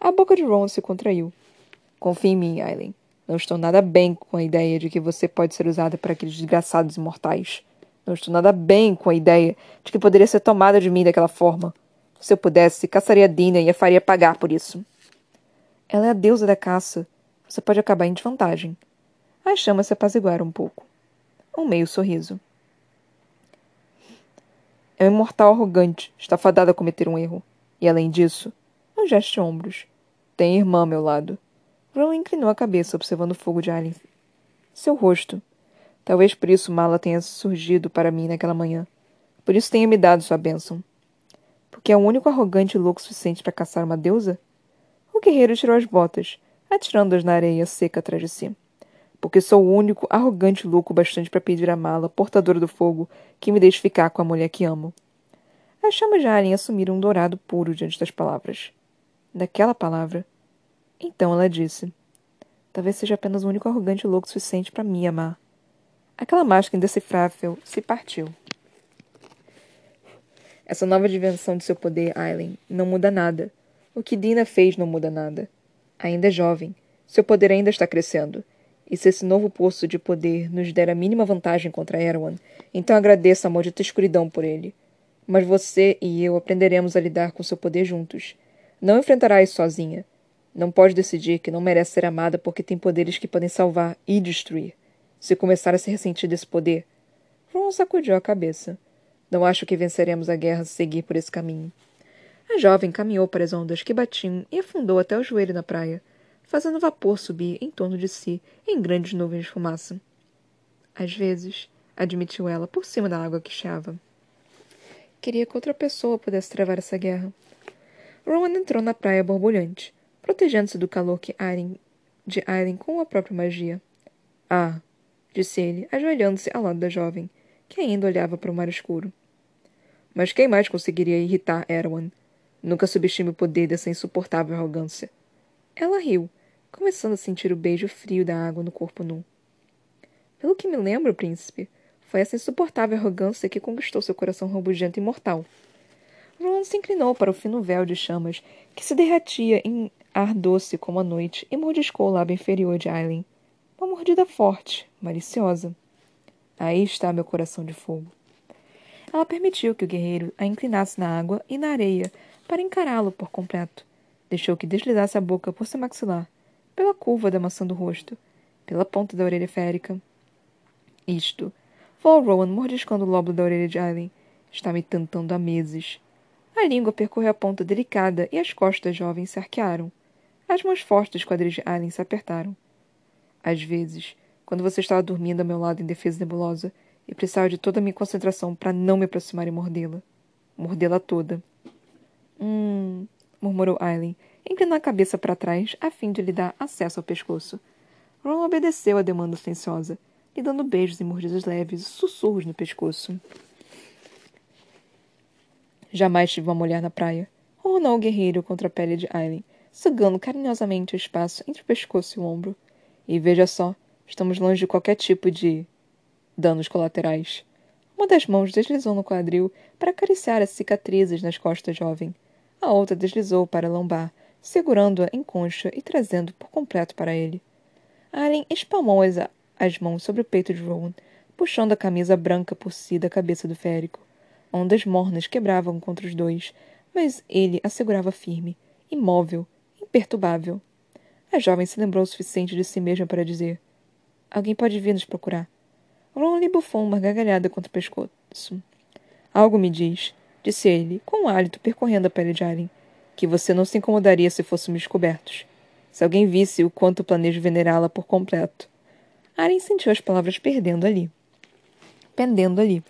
Speaker 1: A boca de Ron se contraiu. Confie em mim, Aileen. Não estou nada bem com a ideia de que você pode ser usada para aqueles desgraçados imortais. Não estou nada bem com a ideia de que poderia ser tomada de mim daquela forma. Se eu pudesse, caçaria Dina e a faria pagar por isso. Ela é a deusa da caça. Você pode acabar em desvantagem. As chamas se apaziguaram um pouco. Um meio sorriso. É um imortal arrogante, está fadada a cometer um erro. E além disso, um gesto de ombros. Tem irmã ao meu lado. Ron inclinou a cabeça, observando o fogo de Alien. Seu rosto. Talvez por isso Mala tenha surgido para mim naquela manhã. Por isso tenha me dado sua bênção. Porque é o único arrogante e louco suficiente para caçar uma deusa? O guerreiro tirou as botas, atirando-as na areia seca atrás de si. Porque sou o único arrogante e louco bastante para pedir a mala, portadora do fogo, que me deixe ficar com a mulher que amo. As chamas de Alien assumiram um dourado puro diante das palavras. Daquela palavra. Então ela disse: Talvez seja apenas o único arrogante louco suficiente para me amar. Aquela máscara indecifrável se partiu. Essa nova dimensão de seu poder, Aileen, não muda nada. O que Dina fez não muda nada. Ainda é jovem. Seu poder ainda está crescendo. E se esse novo poço de poder nos der a mínima vantagem contra Erwan, então agradeça a maldita escuridão por ele. Mas você e eu aprenderemos a lidar com seu poder juntos. Não enfrentará isso sozinha. Não pode decidir que não merece ser amada porque tem poderes que podem salvar e destruir. Se começar a se ressentir desse poder. Ron sacudiu a cabeça. Não acho que venceremos a guerra se seguir por esse caminho. A jovem caminhou para as ondas que batiam e afundou até o joelho na praia, fazendo vapor subir em torno de si em grandes nuvens de fumaça. Às vezes, admitiu ela, por cima da água que chiava. Queria que outra pessoa pudesse travar essa guerra. Rowan entrou na praia borbulhante, protegendo-se do calor que Aileen, de Aileen com a própria magia. Ah, disse ele, ajoelhando-se ao lado da jovem, que ainda olhava para o mar escuro. Mas quem mais conseguiria irritar Erwan? Nunca subestime o poder dessa insuportável arrogância. Ela riu, começando a sentir o beijo frio da água no corpo nu. Pelo que me lembro, príncipe, foi essa insuportável arrogância que conquistou seu coração rabugento e mortal. Ron se inclinou para o fino véu de chamas que se derretia em ar doce como a noite e mordiscou o lábio inferior de Aileen. Uma mordida forte, maliciosa. Aí está meu coração de fogo. Ela permitiu que o guerreiro a inclinasse na água e na areia para encará-lo por completo. Deixou que deslizasse a boca por seu maxilar, pela curva da maçã do rosto, pela ponta da orelha férica. Isto. Falou Rowan mordiscando o lóbulo da orelha de Aileen. Está me tentando há meses. A língua percorreu a ponta delicada e as costas jovens se arquearam. As mãos fortes dos quadris de Aileen se apertaram. Às vezes, quando você estava dormindo ao meu lado em defesa nebulosa, e precisava de toda a minha concentração para não me aproximar e mordê-la. Mordê-la toda. Hum, murmurou Aileen, inclinando a cabeça para trás a fim de lhe dar acesso ao pescoço. Ron obedeceu à demanda silenciosa, lhe dando beijos e mordidas leves e sussurros no pescoço. Jamais tive uma mulher na praia. Ronronou o guerreiro contra a pele de Aileen, sugando carinhosamente o espaço entre o pescoço e o ombro. E veja só, Estamos longe de qualquer tipo de danos colaterais. Uma das mãos deslizou no quadril para acariciar as cicatrizes nas costas jovem. A outra deslizou para a lombar, segurando-a em concha e trazendo por completo para ele. Allen espalmou as, as mãos sobre o peito de Rowan, puxando a camisa branca por si da cabeça do férico. Ondas mornas quebravam contra os dois, mas ele a segurava firme, imóvel, imperturbável. A jovem se lembrou o suficiente de si mesma para dizer: Alguém pode vir nos procurar. Ron lhe bufou uma gargalhada contra o pescoço. Algo me diz, disse ele, com um hálito percorrendo a pele de Alien, que você não se incomodaria se fôssemos descobertos. Se alguém visse o quanto planejo venerá-la por completo. Alien sentiu as palavras perdendo ali. Pendendo ali.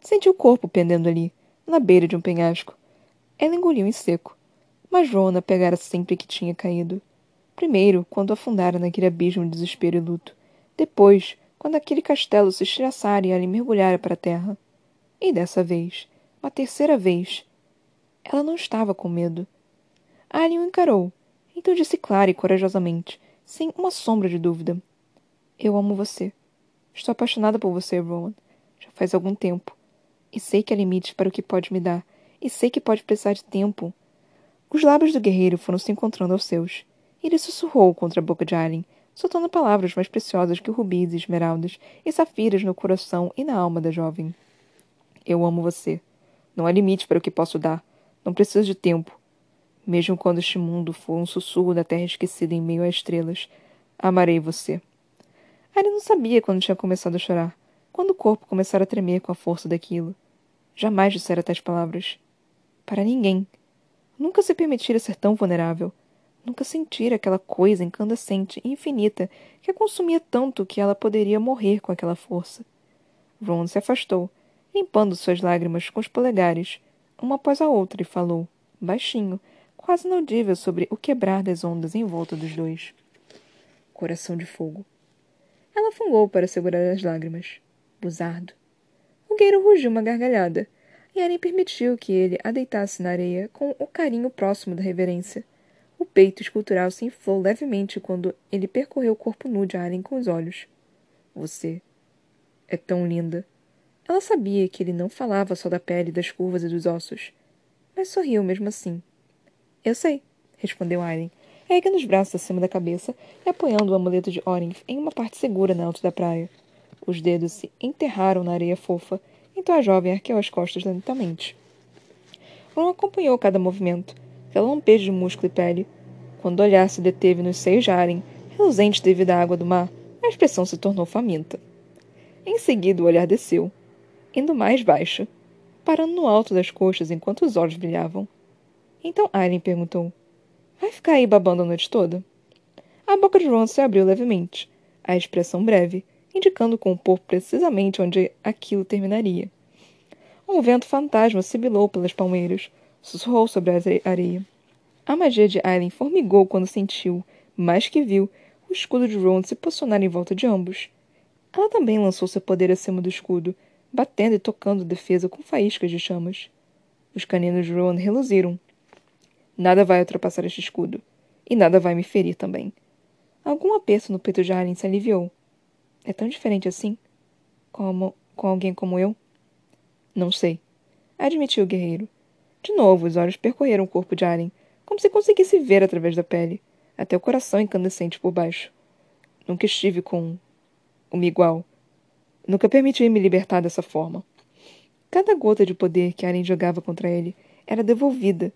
Speaker 1: Sentiu o corpo pendendo ali, na beira de um penhasco. Ela engoliu em seco. Mas Rona pegara sempre que tinha caído. Primeiro, quando afundara naquele abismo de desespero e luto. Depois, quando aquele castelo se estilhaçara e ela mergulhara para a terra. E dessa vez, uma terceira vez, ela não estava com medo. Alien o encarou, então disse clara e corajosamente, sem uma sombra de dúvida. Eu amo você. Estou apaixonada por você, Rowan. Já faz algum tempo. E sei que há limites para o que pode me dar. E sei que pode precisar de tempo. Os lábios do guerreiro foram se encontrando aos seus. Ele sussurrou contra a boca de Alien, soltando palavras mais preciosas que rubis esmeraldas e safiras no coração e na alma da jovem. Eu amo você. Não há limite para o que posso dar. Não preciso de tempo. Mesmo quando este mundo for um sussurro da terra esquecida em meio a estrelas, amarei você. Ari não sabia quando tinha começado a chorar, quando o corpo começara a tremer com a força daquilo. Jamais dissera tais palavras. Para ninguém. Nunca se permitira ser tão vulnerável. Nunca sentira aquela coisa incandescente e infinita que a consumia tanto que ela poderia morrer com aquela força. Ron se afastou, limpando suas lágrimas com os polegares, uma após a outra, e falou, baixinho, quase inaudível sobre o quebrar das ondas em volta dos dois. Coração de fogo. Ela fungou para segurar as lágrimas. Buzardo. O gueiro rugiu uma gargalhada, e Aren permitiu que ele a deitasse na areia com o carinho próximo da reverência. O peito escultural se inflou levemente quando ele percorreu o corpo nu de Allen com os olhos. Você é tão linda. Ela sabia que ele não falava só da pele, das curvas e dos ossos, mas sorriu mesmo assim. Eu sei, respondeu Allen. erguendo os braços acima da cabeça e apoiando o amuleto de Orinth em uma parte segura na alta da praia. Os dedos se enterraram na areia fofa, então a jovem arqueou as costas lentamente. Ron acompanhou cada movimento, aquela lampejo de músculo e pele. Quando o olhar se deteve nos seios de Aren, reluzente devido à água do mar, a expressão se tornou faminta. Em seguida, o olhar desceu, indo mais baixo, parando no alto das coxas enquanto os olhos brilhavam. Então Aileen perguntou: Vai ficar aí babando a noite toda? A boca de Ron se abriu levemente, a expressão breve, indicando com o corpo precisamente onde aquilo terminaria. Um vento fantasma sibilou pelas palmeiras, sussurrou sobre a areia. A magia de Aileen formigou quando sentiu, mais que viu, o escudo de Ron se posicionar em volta de ambos. Ela também lançou seu poder acima do escudo, batendo e tocando defesa com faíscas de chamas. Os caninos de Ron reluziram, Nada vai ultrapassar este escudo. E nada vai me ferir também. Algum aperto no peito de Alien se aliviou. É tão diferente assim? Como com alguém como eu? Não sei. Admitiu o guerreiro. De novo, os olhos percorreram o corpo de Alien, como se conseguisse ver através da pele, até o coração incandescente por baixo. Nunca estive com uma igual. Nunca permiti me libertar dessa forma. Cada gota de poder que Alien jogava contra ele era devolvida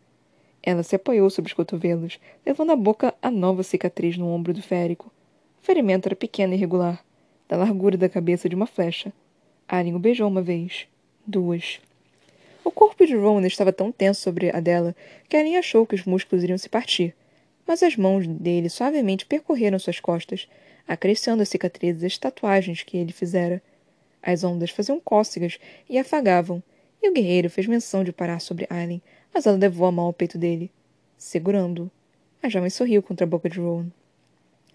Speaker 1: ela se apoiou sobre os cotovelos, levando à boca a nova cicatriz no ombro do férico. O ferimento era pequeno e irregular, da largura da cabeça de uma flecha. Alien o beijou uma vez. Duas. O corpo de Rowan estava tão tenso sobre a dela que Alien achou que os músculos iriam se partir. Mas as mãos dele suavemente percorreram suas costas, acrescendo as cicatrizes e as tatuagens que ele fizera. As ondas faziam cócegas e afagavam, e o guerreiro fez menção de parar sobre Aileen, mas ela levou a mão ao peito dele, segurando-o. A jovem sorriu contra a boca de Rowan.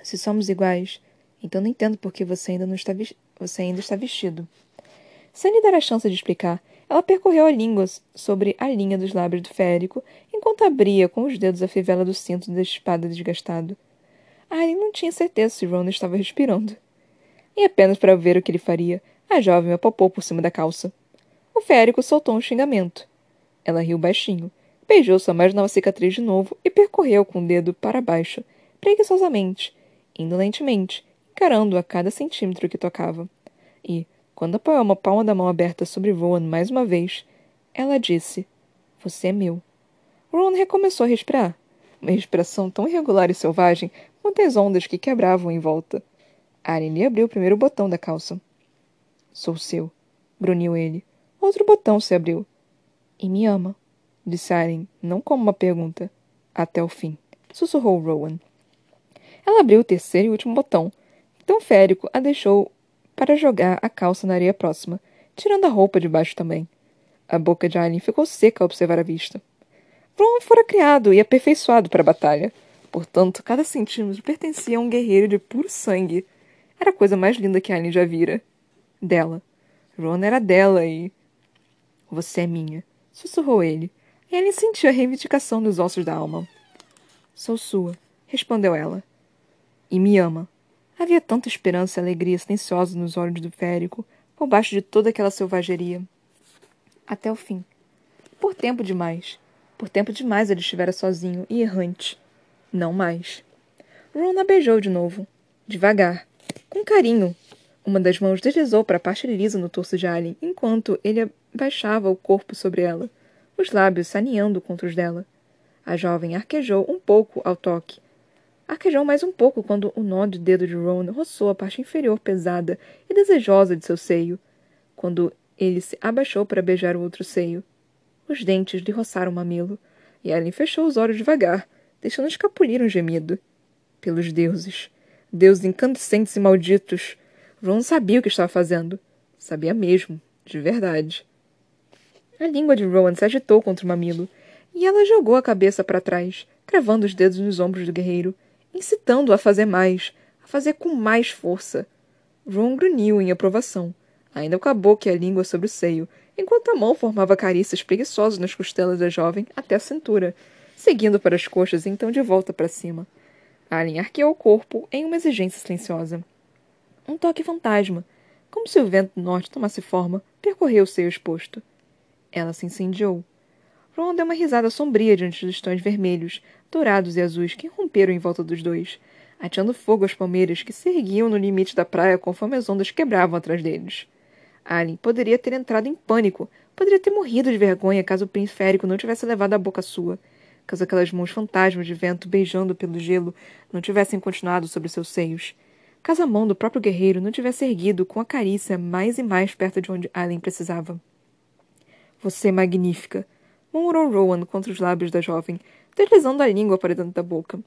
Speaker 1: Se somos iguais, então não entendo por que você ainda, não está, você ainda está vestido. Sem lhe dar a chance de explicar, ela percorreu a língua sobre a linha dos lábios do férico, enquanto abria com os dedos a fivela do cinto da espada desgastado. Aileen não tinha certeza se Ron estava respirando. E apenas para ver o que ele faria, a jovem apalpou por cima da calça. O férico soltou um xingamento. Ela riu baixinho, beijou sua mais nova cicatriz de novo e percorreu com o dedo para baixo, preguiçosamente, indolentemente, encarando a cada centímetro que tocava. E, quando apoiou uma palma da mão aberta sobre Rowan mais uma vez, ela disse: Você é meu. Rowan recomeçou a respirar, uma respiração tão irregular e selvagem quanto as ondas que quebravam em volta. Arene abriu o primeiro botão da calça. Sou seu, grunhiu ele. Outro botão se abriu. E me ama, disse Aileen, não como uma pergunta. Até o fim, sussurrou Rowan. Ela abriu o terceiro e último botão. Então Férico a deixou para jogar a calça na areia próxima, tirando a roupa de baixo também. A boca de Aileen ficou seca ao observar a vista. Rowan fora criado e aperfeiçoado para a batalha. Portanto, cada centímetro pertencia a um guerreiro de puro sangue. Era a coisa mais linda que Aileen já vira. Dela. Ron era dela e. Você é minha sussurrou ele. E ele sentiu a reivindicação nos ossos da alma. Sou sua, respondeu ela. E me ama. Havia tanta esperança e alegria silenciosa nos olhos do férico, por baixo de toda aquela selvageria. Até o fim. Por tempo demais. Por tempo demais ele estivera sozinho e errante. Não mais. Ron beijou de novo. Devagar. Com carinho. Uma das mãos deslizou para a parte lisa no torso de Alien, enquanto ele baixava o corpo sobre ela, os lábios saneando contra os dela. A jovem arquejou um pouco ao toque. Arquejou mais um pouco quando o nó de dedo de Ron roçou a parte inferior pesada e desejosa de seu seio, quando ele se abaixou para beijar o outro seio. Os dentes lhe roçaram o mamilo, e Ellen fechou os olhos devagar, deixando escapulir um gemido. Pelos deuses! Deuses incandescentes e malditos! Ron sabia o que estava fazendo. Sabia mesmo, de verdade. A língua de Rowan se agitou contra o mamilo, e ela jogou a cabeça para trás, cravando os dedos nos ombros do guerreiro, incitando-o a fazer mais, a fazer com mais força. Ron grunhiu em aprovação, ainda com a boca e a língua sobre o seio, enquanto a mão formava carícias preguiçosas nas costelas da jovem até a cintura, seguindo para as coxas e então de volta para cima. Alien arqueou o corpo em uma exigência silenciosa. Um toque fantasma, como se o vento do norte tomasse forma, percorreu o seio exposto. Ela se incendiou. Ron deu uma risada sombria diante dos tons vermelhos, dourados e azuis que romperam em volta dos dois, ateando fogo às palmeiras que se erguiam no limite da praia conforme as ondas quebravam atrás deles. Alien poderia ter entrado em pânico, poderia ter morrido de vergonha caso o príncipe férico não tivesse levado a boca sua, caso aquelas mãos fantasmas de vento beijando pelo gelo não tivessem continuado sobre seus seios, caso a mão do próprio guerreiro não tivesse erguido com a carícia mais e mais perto de onde Alien precisava. Você é magnífica, murmurou Rowan contra os lábios da jovem, deslizando a língua para dentro da boca.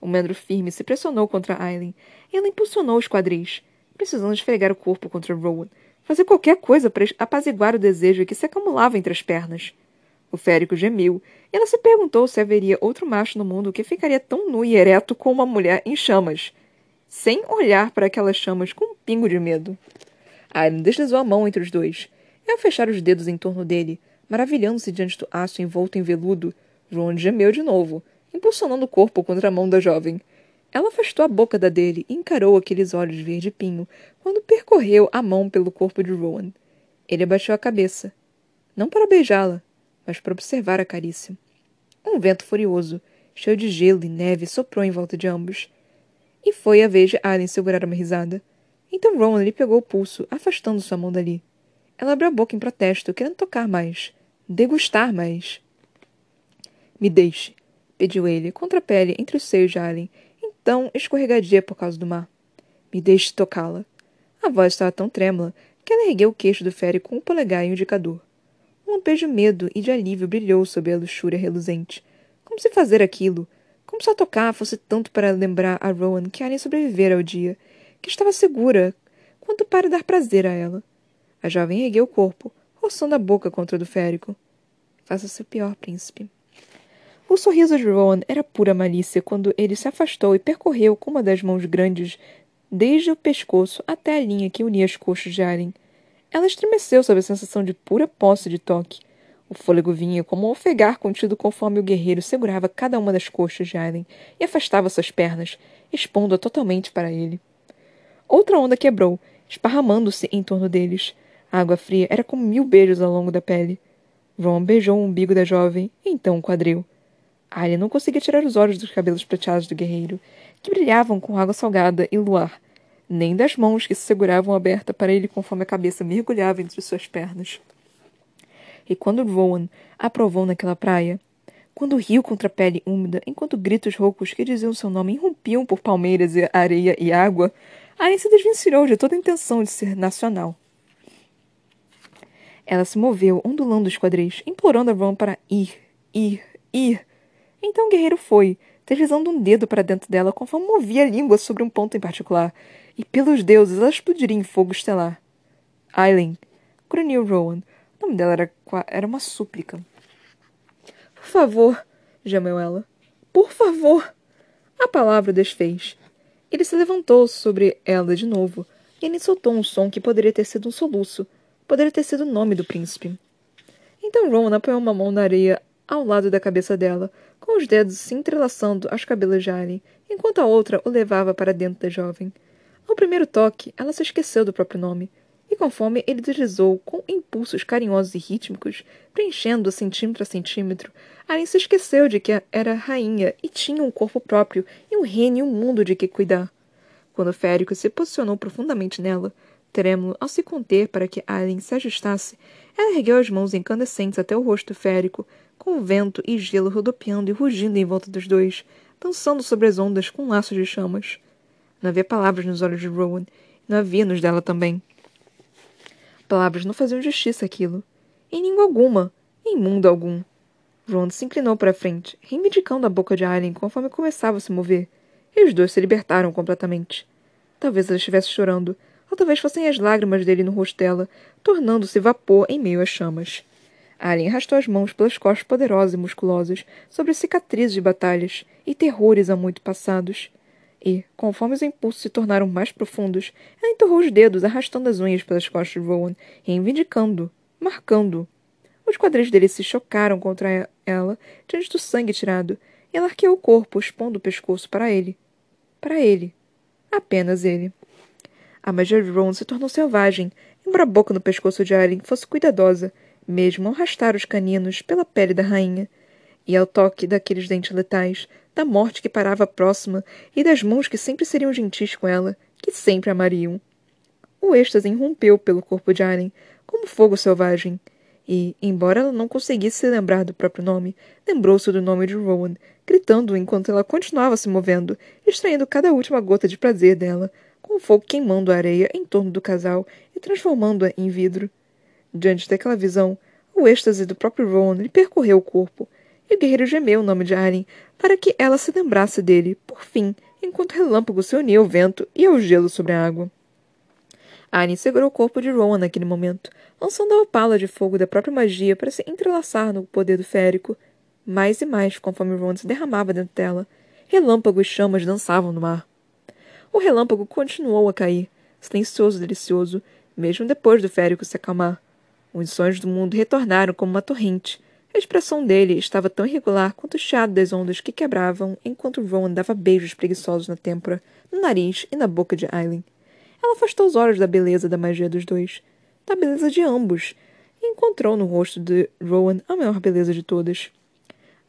Speaker 1: O membro firme se pressionou contra Aileen e ela impulsionou os quadris, precisando esfregar o corpo contra Rowan, fazer qualquer coisa para apaziguar o desejo que se acumulava entre as pernas. O férico gemeu, e ela se perguntou se haveria outro macho no mundo que ficaria tão nu e ereto como uma mulher em chamas, sem olhar para aquelas chamas com um pingo de medo. Aileen deslizou a mão entre os dois, e ao fechar os dedos em torno dele, maravilhando-se diante do aço envolto em veludo, Ron gemeu de novo, impulsionando o corpo contra a mão da jovem. Ela afastou a boca da dele e encarou aqueles olhos verde-pinho quando percorreu a mão pelo corpo de Rowan. Ele abaixou a cabeça. Não para beijá-la, mas para observar a carícia. Um vento furioso, cheio de gelo e neve, soprou em volta de ambos. E foi a vez de Alien segurar uma risada. Então Rowan lhe pegou o pulso, afastando sua mão dali. Ela abriu a boca em protesto, querendo tocar mais. Degustar mais. Me deixe, pediu ele, contra a pele, entre os seios de Alien, tão escorregadia por causa do mar. Me deixe tocá-la. A voz estava tão trêmula que ela ergueu o queixo do Fere com o polegar e o indicador. Um lampejo medo e de alívio brilhou sob a luxúria reluzente. Como se fazer aquilo? Como só tocar fosse tanto para lembrar a Rowan que Alien sobrevivera ao dia, que estava segura, quanto para dar prazer a ela. A jovem ergueu o corpo, roçando a boca contra o do férico. Faça seu pior, príncipe. O sorriso de Rowan era pura malícia quando ele se afastou e percorreu com uma das mãos grandes desde o pescoço até a linha que unia as coxas de Aren. Ela estremeceu sob a sensação de pura posse de toque. O fôlego vinha como um ofegar contido conforme o guerreiro segurava cada uma das coxas de Aren e afastava suas pernas, expondo-a totalmente para ele. Outra onda quebrou, esparramando-se em torno deles. A água fria era como mil beijos ao longo da pele. Ron beijou o umbigo da jovem então o quadril. Arya não conseguia tirar os olhos dos cabelos prateados do guerreiro, que brilhavam com água salgada e luar, nem das mãos que se seguravam aberta para ele conforme a cabeça mergulhava entre suas pernas. E quando Rowan aprovou naquela praia, quando riu contra a pele úmida, enquanto gritos roucos que diziam seu nome irrompiam por palmeiras, e areia e água, Arya se desvencilhou de toda a intenção de ser nacional. Ela se moveu, ondulando os quadris, implorando a Ron para ir, ir, ir, então o guerreiro foi, deslizando um dedo para dentro dela conforme movia a língua sobre um ponto em particular, e pelos deuses ela explodiria em fogo estelar. Aileen, grunhiu Rowan. O nome dela era, era uma súplica. Por favor, gemeu ela. Por favor! A palavra desfez. Ele se levantou sobre ela de novo, e ele soltou um som que poderia ter sido um soluço, poderia ter sido o nome do príncipe. Então Rowan apoiou uma mão na areia ao lado da cabeça dela, com os dedos se entrelaçando aos cabelos de Alien, enquanto a outra o levava para dentro da jovem. Ao primeiro toque, ela se esqueceu do próprio nome, e conforme ele deslizou com impulsos carinhosos e rítmicos, preenchendo centímetro a centímetro, Alien se esqueceu de que era rainha e tinha um corpo próprio e um reino e um mundo de que cuidar. Quando Férico se posicionou profundamente nela, trêmulo ao se conter para que Alien se ajustasse, ela ergueu as mãos incandescentes até o rosto férico, com vento e gelo rodopiando e rugindo em volta dos dois, dançando sobre as ondas com laços de chamas. Não havia palavras nos olhos de Rowan, e não havia nos dela também. Palavras não faziam justiça àquilo. Em língua alguma, em mundo algum. Ron se inclinou para a frente, reivindicando a boca de Alien conforme começava a se mover, e os dois se libertaram completamente. Talvez ela estivesse chorando, ou talvez fossem as lágrimas dele no rosto dela, tornando-se vapor em meio às chamas. Alien arrastou as mãos pelas costas poderosas e musculosas sobre cicatrizes de batalhas e terrores há muito passados. E, conforme os impulsos se tornaram mais profundos, ela entorrou os dedos, arrastando as unhas pelas costas de Rowan, reivindicando, marcando. Os quadris dele se chocaram contra ela diante do sangue tirado, e ela arqueou o corpo, expondo o pescoço para ele. Para ele. Apenas ele. A magia de Rowan se tornou selvagem, embora a boca no pescoço de Alien fosse cuidadosa, mesmo ao arrastar os caninos pela pele da rainha, E ao toque daqueles dentes letais, da morte que parava próxima e das mãos que sempre seriam gentis com ela, que sempre amariam. O êxtase irrompeu pelo corpo de Allen, como fogo selvagem, e, embora ela não conseguisse se lembrar do próprio nome, lembrou-se do nome de Rowan, gritando enquanto ela continuava se movendo, extraindo cada última gota de prazer dela, com o fogo queimando a areia em torno do casal e transformando-a em vidro. Diante daquela visão, o êxtase do próprio Rowan lhe percorreu o corpo, e o guerreiro gemeu o nome de Arryn para que ela se lembrasse dele, por fim, enquanto relâmpago se unia ao vento e ao gelo sobre a água. Arryn segurou o corpo de Rowan naquele momento, lançando a opala de fogo da própria magia para se entrelaçar no poder do férico. Mais e mais, conforme Rowan se derramava dentro dela, relâmpagos e chamas dançavam no mar. O relâmpago continuou a cair, silencioso e delicioso, mesmo depois do férico se acalmar. Os sonhos do mundo retornaram como uma torrente, a expressão dele estava tão irregular quanto o chiado das ondas que quebravam enquanto Rowan dava beijos preguiçosos na têmpora, no nariz e na boca de Aileen. Ela afastou os olhos da beleza da magia dos dois, da beleza de ambos, e encontrou no rosto de Rowan a maior beleza de todas.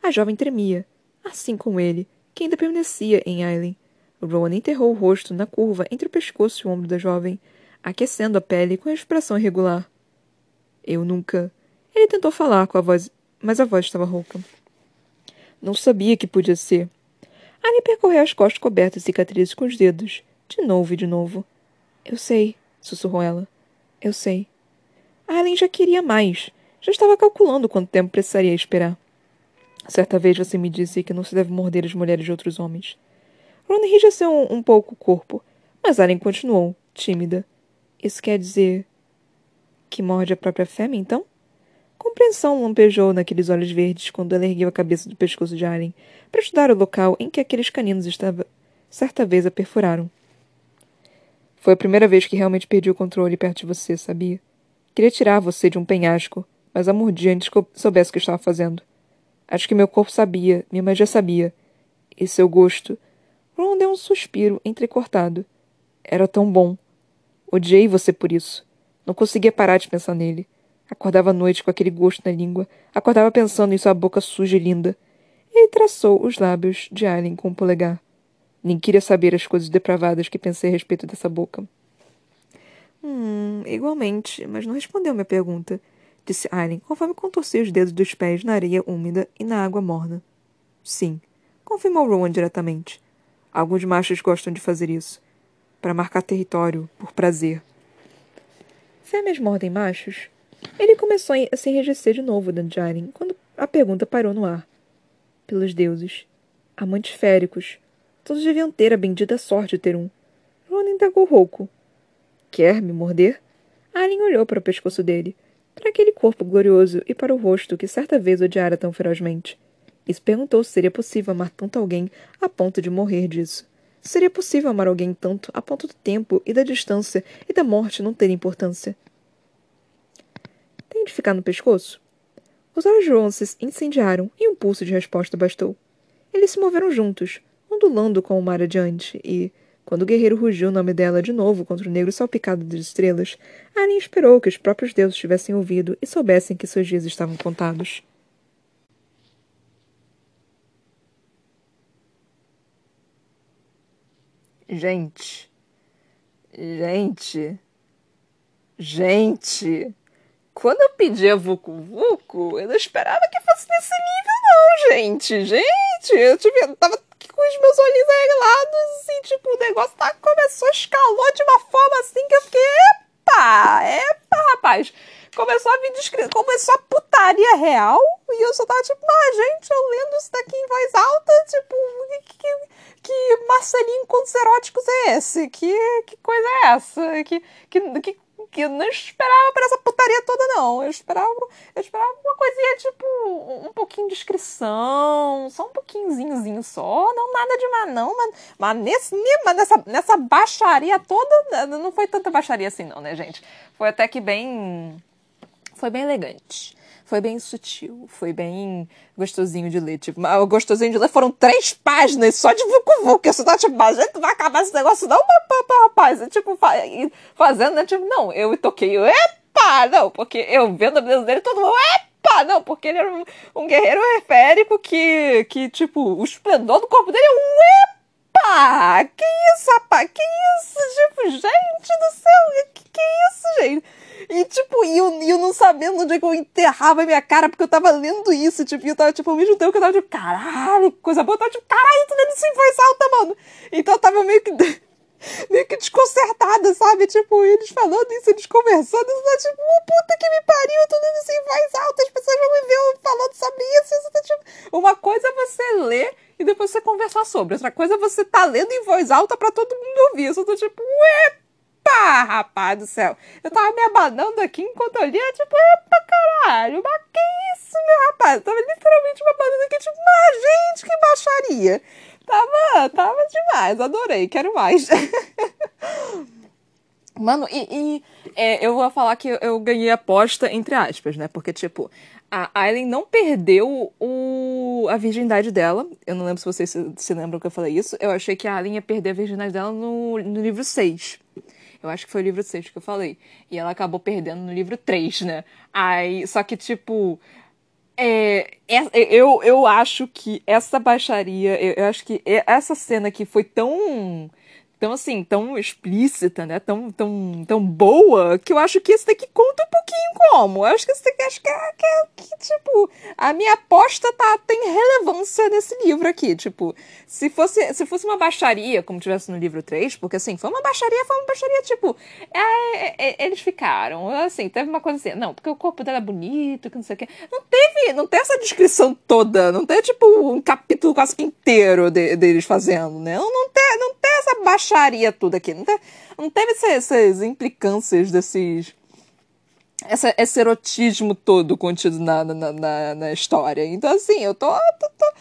Speaker 1: A jovem tremia, assim como ele, que ainda permanecia em Aileen. Rowan enterrou o rosto na curva entre o pescoço e o ombro da jovem, aquecendo a pele com a expressão irregular. Eu nunca. Ele tentou falar com a voz mas a voz estava rouca. Não sabia que podia ser. Annie percorreu as costas cobertas de cicatrizes com os dedos, de novo e de novo. Eu sei, sussurrou ela. Eu sei. Allen já queria mais. Já estava calculando quanto tempo precisaria esperar. Certa vez você me disse que não se deve morder as mulheres de outros homens. Ron enrijeceu um, um pouco o corpo, mas Allen continuou, tímida. Isso quer dizer que morde a própria fêmea, então? Compreensão lampejou naqueles olhos verdes quando ela ergueu a cabeça do pescoço de Allen para estudar o local em que aqueles caninos estava, certa vez a perfuraram. Foi a primeira vez que realmente perdi o controle perto de você, sabia? Queria tirar você de um penhasco, mas a mordi antes que eu soubesse o que estava fazendo. Acho que meu corpo sabia, minha magia sabia. E seu gosto. Ron deu um suspiro entrecortado. Era tão bom. Odiei você por isso. Não conseguia parar de pensar nele. Acordava à noite com aquele gosto na língua. Acordava pensando em sua boca suja e linda. Ele traçou os lábios de Alien com o polegar. Nem queria saber as coisas depravadas que pensei a respeito dessa boca. Hum, igualmente, mas não respondeu minha pergunta, disse Aileen, conforme contorcia os dedos dos pés na areia úmida e na água morna. Sim, confirmou Rowan diretamente. Alguns machos gostam de fazer isso. Para marcar território, por prazer. Fêmeas mordem machos? Ele começou a se enrijecer de novo Aileen quando a pergunta parou no ar. Pelos deuses. Amantes féricos. Todos deviam ter a bendita sorte de ter um. Ron indagou rouco. Quer me morder? Aileen olhou para o pescoço dele, para aquele corpo glorioso e para o rosto que certa vez odiara tão ferozmente. E se perguntou se seria possível amar tanto alguém a ponto de morrer disso. Se seria possível amar alguém tanto a ponto do tempo e da distância e da morte não terem importância. Tem de ficar no pescoço? Os olhos de Ron se incendiaram e um pulso de resposta bastou. Eles se moveram juntos, ondulando com o mar adiante, e, quando o guerreiro rugiu o nome dela de novo contra o negro salpicado de estrelas, Arya esperou que os próprios deuses tivessem ouvido e soubessem que seus dias estavam contados. Gente. Gente. Gente. Quando eu pedi a Vucu Vucu, eu não esperava que fosse nesse nível, não, gente. Gente, eu, tive, eu tava com os meus olhinhos arregalados, assim, tipo, o negócio tá, começou, escalou de uma forma assim que eu fiquei, epa, epa, rapaz. Começou a vir começou a putaria real, e eu só tava tipo, ah, gente, eu lendo isso daqui em voz alta, tipo, que, que, que Marcelinho Contos Eróticos é esse? Que, que coisa é essa? Que, que, que que eu não esperava para essa putaria toda, não. Eu esperava, eu esperava uma coisinha, tipo, um pouquinho de inscrição, só um pouquinhozinho só, não nada de mais, não. Mas, mas, nesse, mas nessa, nessa baixaria toda, não foi tanta baixaria assim, não, né, gente? Foi até que bem. Foi bem elegante foi bem sutil, foi bem gostosinho de ler. Tipo, gostosinho de ler foram três páginas só de Vucu Vucu. Você tá tipo, a gente vai acabar esse negócio não, rapaz. E, tipo, fazendo, né? Tipo, não, eu toquei, epa, não, porque eu vendo a beleza dele, todo mundo, Epa! Não, porque ele era um, um guerreiro reférico que, que, tipo, o esplendor do corpo dele é um epa! Que isso, rapaz? Que isso? Tipo, gente do céu, que, que isso, gente? E, tipo, e eu, eu não sabendo onde é que eu enterrava a minha cara, porque eu tava lendo isso, tipo, e eu tava, tipo, ao mesmo tempo que eu tava, tipo, caralho, que coisa boa, eu tava, tipo, caralho, tu isso em voz alta, mano. Então eu tava meio que, meio que desconcertada, sabe? Tipo, eles falando isso, eles conversando, eu tava, tipo, oh, puta que me pariu, isso em voz alta, as pessoas vão me ver falando sobre isso, tá, tipo... Uma coisa é você ler e depois você conversar sobre, outra coisa é você tá lendo em voz alta pra todo mundo ouvir, eu tô, tipo, ué, Epa, rapaz do céu. Eu tava me abanando aqui enquanto eu lia, tipo, epa, caralho, mas que isso, meu rapaz? Eu tava literalmente me abanando aqui, tipo, mas gente, que baixaria. Tava, tava demais, adorei, quero mais. Mano, e, e é, eu vou falar que eu ganhei aposta, entre aspas, né? Porque, tipo, a Aileen não perdeu o, a virgindade dela. Eu não lembro se vocês se, se lembram que eu falei isso. Eu achei que a Aileen ia perder a virgindade dela no, no livro 6. Eu acho que foi o livro 6 que eu falei. E ela acabou perdendo no livro 3, né? Aí, só que, tipo. É, é, eu, eu acho que essa baixaria. Eu, eu acho que essa cena aqui foi tão tão assim, tão explícita, né? Tão, tão, tão boa, que eu acho que esse daqui conta um pouquinho como. Eu acho que esse daqui, acho que é, que, é, que tipo, a minha aposta tá, tem relevância nesse livro aqui. Tipo, se fosse, se fosse uma baixaria, como tivesse no livro 3, porque assim, foi uma baixaria, foi uma baixaria, tipo, é, é, é, eles ficaram, assim, teve uma coisa assim, não, porque o corpo dela é bonito, que não sei o quê. Não teve, não tem essa descrição toda, não tem, tipo, um capítulo quase que inteiro de, deles fazendo, né? Não, não tem, não tem essa baixaria baixaria tudo aqui. Não, te, não teve essas implicâncias desses. Essa, esse erotismo todo contido na, na, na, na história. Então, assim, eu tô. tô, tô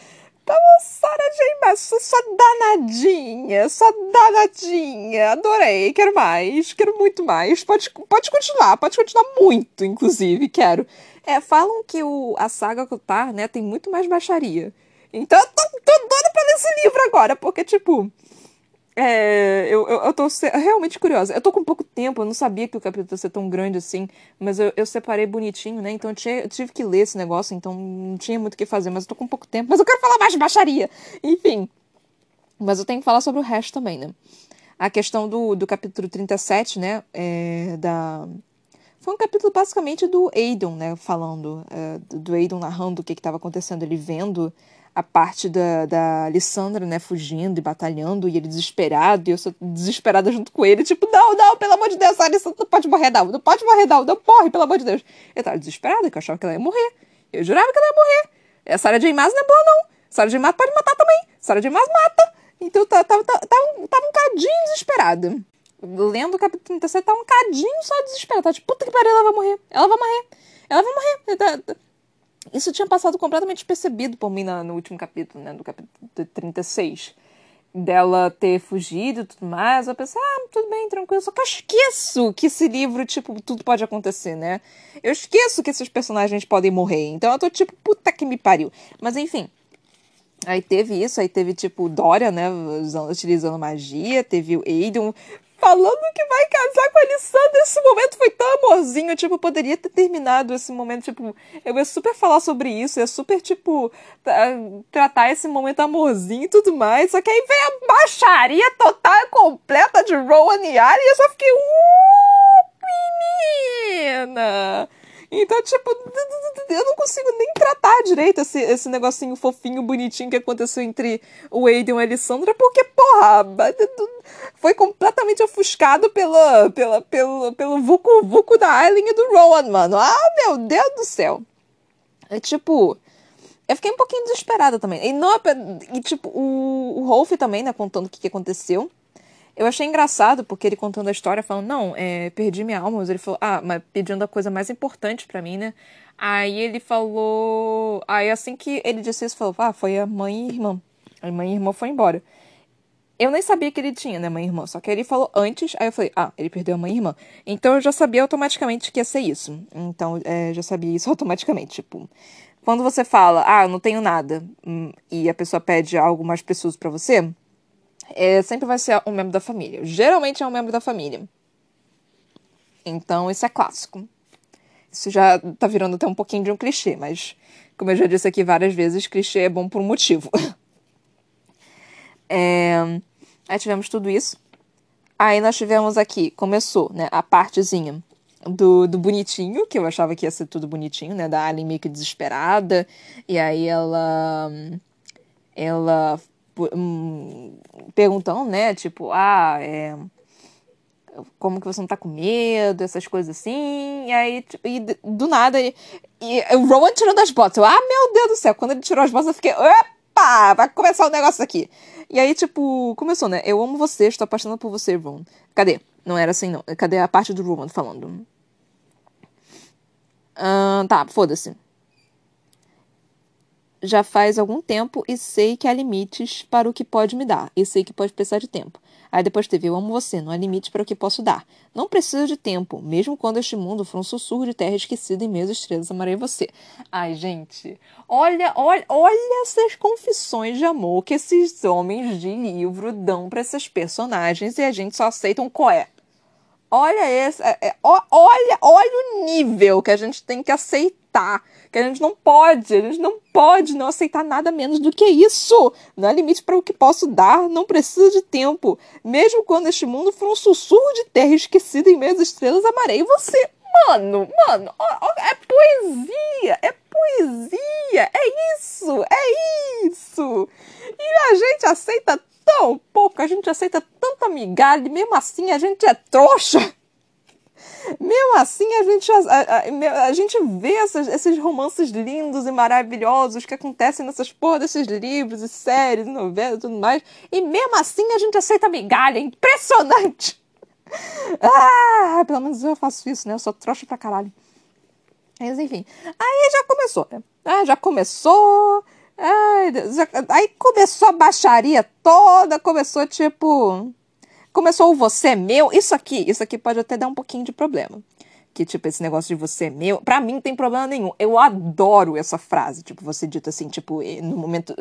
Speaker 1: então, Sarah J. Só danadinha, só danadinha. Adorei, quero mais, quero muito mais. Pode, pode continuar, pode continuar muito, inclusive, quero. É, falam que o, a saga Kutar, né, tem muito mais baixaria. Então eu tô, tô doida pra ler esse livro agora, porque, tipo, é, eu, eu, eu tô realmente curiosa. Eu tô com pouco tempo, eu não sabia que o capítulo ia ser tão grande assim, mas eu, eu separei bonitinho, né? Então eu, tinha, eu tive que ler esse negócio, então não tinha muito o que fazer, mas eu tô com pouco tempo. Mas eu quero falar mais de baixaria! Enfim. Mas eu tenho que falar sobre o resto também, né? A questão do, do capítulo 37, né? É, da... Foi um capítulo basicamente do Aidon, né? Falando, é, do Aidon narrando o que estava acontecendo, ele vendo a parte da, da Alessandra, né, fugindo e batalhando, e ele desesperado, e eu sou desesperada junto com ele, tipo, não, não, pelo amor de Deus, a Alessandra não pode morrer, não, não pode morrer, não, não morre, pelo amor de Deus. Eu tava desesperada, que eu achava que ela ia morrer. Eu jurava que ela ia morrer. A Sarah J. Maas não é boa, não. Sarah J. Maas pode matar também. Sarah J. Maas mata. Então tava, tava, tava, tava um cadinho desesperada. Lendo o capítulo 37, tava um cadinho só desesperada. Tava tipo, puta que pariu, ela vai morrer. Ela vai morrer. Ela vai morrer. Isso tinha passado completamente despercebido por mim no último capítulo, né? Do capítulo 36. Dela ter fugido e tudo mais. Eu pensei, ah, tudo bem, tranquilo. Só que eu esqueço que esse livro, tipo, tudo pode acontecer, né? Eu esqueço que esses personagens podem morrer. Então eu tô tipo, puta que me pariu. Mas enfim. Aí teve isso, aí teve tipo Dória, né, utilizando magia, teve o Aiden falando que vai casar com a Alessandra. Esse momento foi tão amorzinho, tipo, poderia ter terminado esse momento, tipo, eu ia super falar sobre isso, ia super, tipo, tratar esse momento amorzinho e tudo mais. Só que aí vem a baixaria total e completa de Rowan e Ari e eu só fiquei, uh, menina! Então, tipo, eu não consigo nem tratar direito esse, esse negocinho fofinho, bonitinho que aconteceu entre o Aiden e a Alessandra, porque, porra, foi completamente ofuscado pela, pela, pelo, pelo Vucu Vucu da Aileen e do Rowan, mano. Ah, meu Deus do céu. É tipo. Eu fiquei um pouquinho desesperada também. E, não, e tipo, o, o Rolf também, né, contando o que, que aconteceu. Eu achei engraçado, porque ele contando a história, falando, não, é, perdi minha alma. Ele falou, ah, mas pedindo a coisa mais importante para mim, né? Aí ele falou. Aí assim que ele disse isso, falou, ah, foi a mãe e irmã. A mãe e irmã foi embora. Eu nem sabia que ele tinha, né, mãe e irmã. Só que ele falou antes, aí eu falei, ah, ele perdeu a mãe e irmã. Então eu já sabia automaticamente que ia ser isso. Então, é, já sabia isso automaticamente. Tipo, quando você fala, ah, não tenho nada, hum, e a pessoa pede algo mais preciso para você, é, sempre vai ser um membro da família. Geralmente é um membro da família. Então, isso é clássico. Isso já tá virando até um pouquinho de um clichê, mas como eu já disse aqui várias vezes, clichê é bom por um motivo. é... Aí tivemos tudo isso. Aí nós tivemos aqui, começou, né, a partezinha do, do bonitinho, que eu achava que ia ser tudo bonitinho, né, da Alien meio que desesperada, e aí ela, ela, perguntando, né, tipo, ah, é, como que você não tá com medo, essas coisas assim, e aí, e do nada, e, e o Rowan tirando as botas, eu, ah, meu Deus do céu, quando ele tirou as botas eu fiquei, opa, vai começar o negócio aqui. E aí, tipo, começou, né? Eu amo você, estou apaixonada por você, Ron. Cadê? Não era assim, não. Cadê a parte do Rowan falando? Uh, tá, foda-se. Já faz algum tempo e sei que há limites para o que pode me dar. E sei que pode precisar de tempo. Aí depois teve Eu amo você, não há limite para o que posso dar. Não precisa de tempo, mesmo quando este mundo for um sussurro de terra esquecida em meias estrelas, amarei você. Ai, gente, olha, olha, olha essas confissões de amor que esses homens de livro dão para essas personagens e a gente só aceita um coé. Olha esse, é, é, olha, olha o nível que a gente tem que aceitar que a gente não pode, a gente não pode não aceitar nada menos do que isso. Não há limite para o que posso dar, não precisa de tempo. Mesmo quando este mundo for um sussurro de terra esquecida em meias estrelas, amarei você. Mano, mano, ó, ó, é poesia, é poesia, é isso, é isso. E a gente aceita tão pouco, a gente aceita tanta migalha, e mesmo assim a gente é trouxa. Mesmo assim, a gente, a, a, a gente vê essas, esses romances lindos e maravilhosos que acontecem nessas porra desses livros e séries e novelas e tudo mais. E mesmo assim a gente aceita migalha. Impressionante! Ah, pelo menos eu faço isso, né? Eu sou trouxa pra caralho. Mas enfim. Aí já começou, né? Ah, já começou. Aí começou a baixaria toda, começou tipo começou o você é meu, isso aqui, isso aqui pode até dar um pouquinho de problema. Que, tipo, esse negócio de você é meu, pra mim não tem problema nenhum. Eu adoro essa frase. Tipo, você dita assim, tipo, no momento,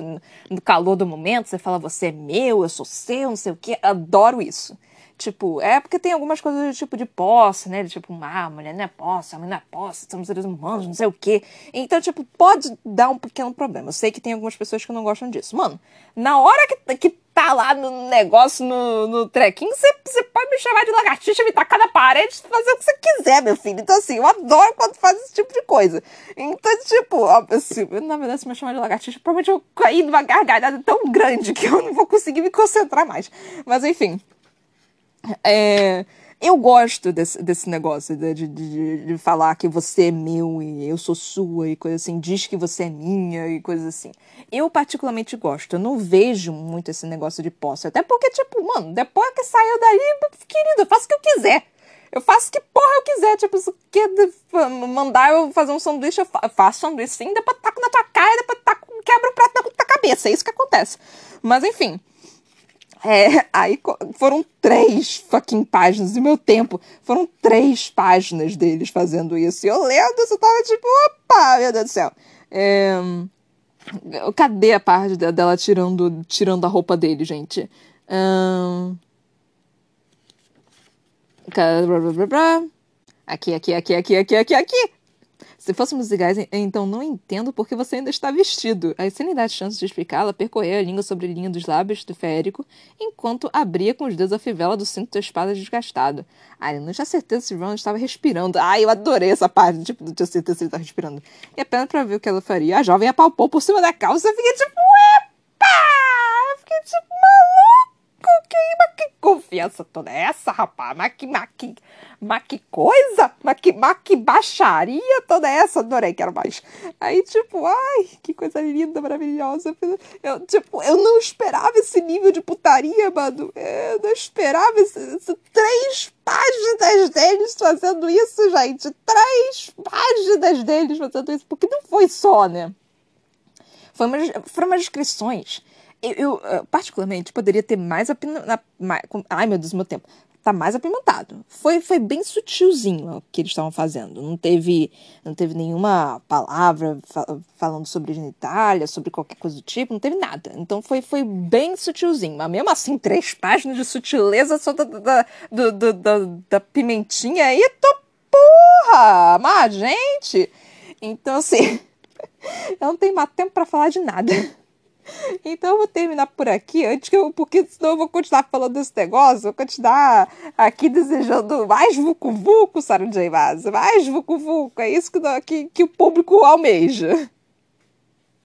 Speaker 1: no calor do momento, você fala você é meu, eu sou seu, não sei o quê. Adoro isso. Tipo, é porque tem algumas coisas de tipo de posse, né? Tipo, ah, a mulher não é posse, a mulher não é posse, somos seres humanos, não sei o quê. Então, tipo, pode dar um pequeno problema. Eu sei que tem algumas pessoas que não gostam disso. Mano, na hora que, que tá lá no negócio, no, no trequinho, você, pode me chamar de lagartixa, me tacar na parede, fazer o que você quiser, meu filho. Então, assim, eu adoro quando faz esse tipo de coisa. Então, tipo, assim, na verdade, se me chamar de lagartixa, provavelmente eu cair numa gargalhada tão grande que eu não vou conseguir me concentrar mais. Mas, enfim. É, eu gosto desse, desse negócio de, de, de, de, falar que você é meu e eu sou sua e coisa assim, diz que você é minha e coisa assim. Eu particularmente gosto, eu não vejo muito esse negócio de posse. Até porque, tipo, mano, depois que saiu daí, querido, eu faço o que eu quiser. Eu faço que porra eu quiser. Tipo, mandar eu fazer um sanduíche, eu faço sanduíche sim, depois taco na tua cara, depois taco, quebra o prato na tua cabeça. É isso que acontece. Mas enfim. É, aí foram três fucking páginas do meu tempo. Foram três páginas deles fazendo isso. E eu lendo, eu tava tipo, opa, meu Deus do céu. É, cadê a parte dela tirando, tirando a roupa dele, gente? Um, aqui, aqui, aqui, aqui, aqui, aqui, aqui. Se fôssemos iguais, então não entendo por que você ainda está vestido. Lhe dar chance de explicar, ela percorreu a língua sobre a linha dos lábios do férico, enquanto abria com os dedos a fivela do cinto da espada desgastado. Ai, eu não tinha certeza se Ron estava respirando. Ai, eu adorei essa parte, tipo, não tinha certeza se ele estava respirando. E apenas para ver o que ela faria, a jovem apalpou por cima da calça e fiquei tipo, epa! Eu fiquei tipo, maluco! Que, mas que confiança toda essa, rapaz? Mas que, mas que, mas que coisa? Mas que, mas que baixaria toda essa? Adorei, quero mais. Aí, tipo, ai, que coisa linda, maravilhosa. Eu, tipo, eu não esperava esse nível de putaria, mano. Eu não esperava esse, esse três páginas deles fazendo isso, gente. Três páginas deles fazendo isso. Porque não foi só, né? Foi foram umas descrições eu, eu, eh, particularmente, poderia ter mais, Ai, meu Deus, meu tempo. Tá mais apimentado. Foi, foi bem sutilzinho o que eles estavam fazendo. Não teve, não teve nenhuma palavra falando sobre genitália, sobre qualquer coisa do tipo. Não teve nada. Então foi, foi bem sutilzinho. Mas mesmo assim, três páginas de sutileza só da, da, da, da, da pimentinha aí, tô porra! Mas, gente! Então, assim, eu não tenho mais tempo para falar de nada. Então eu vou terminar por aqui, antes que eu, porque senão eu vou continuar falando desse negócio, vou continuar aqui desejando mais vucu vucu, Sarah J. Maas, mais vucu vucu, é isso que, que, que o público almeja.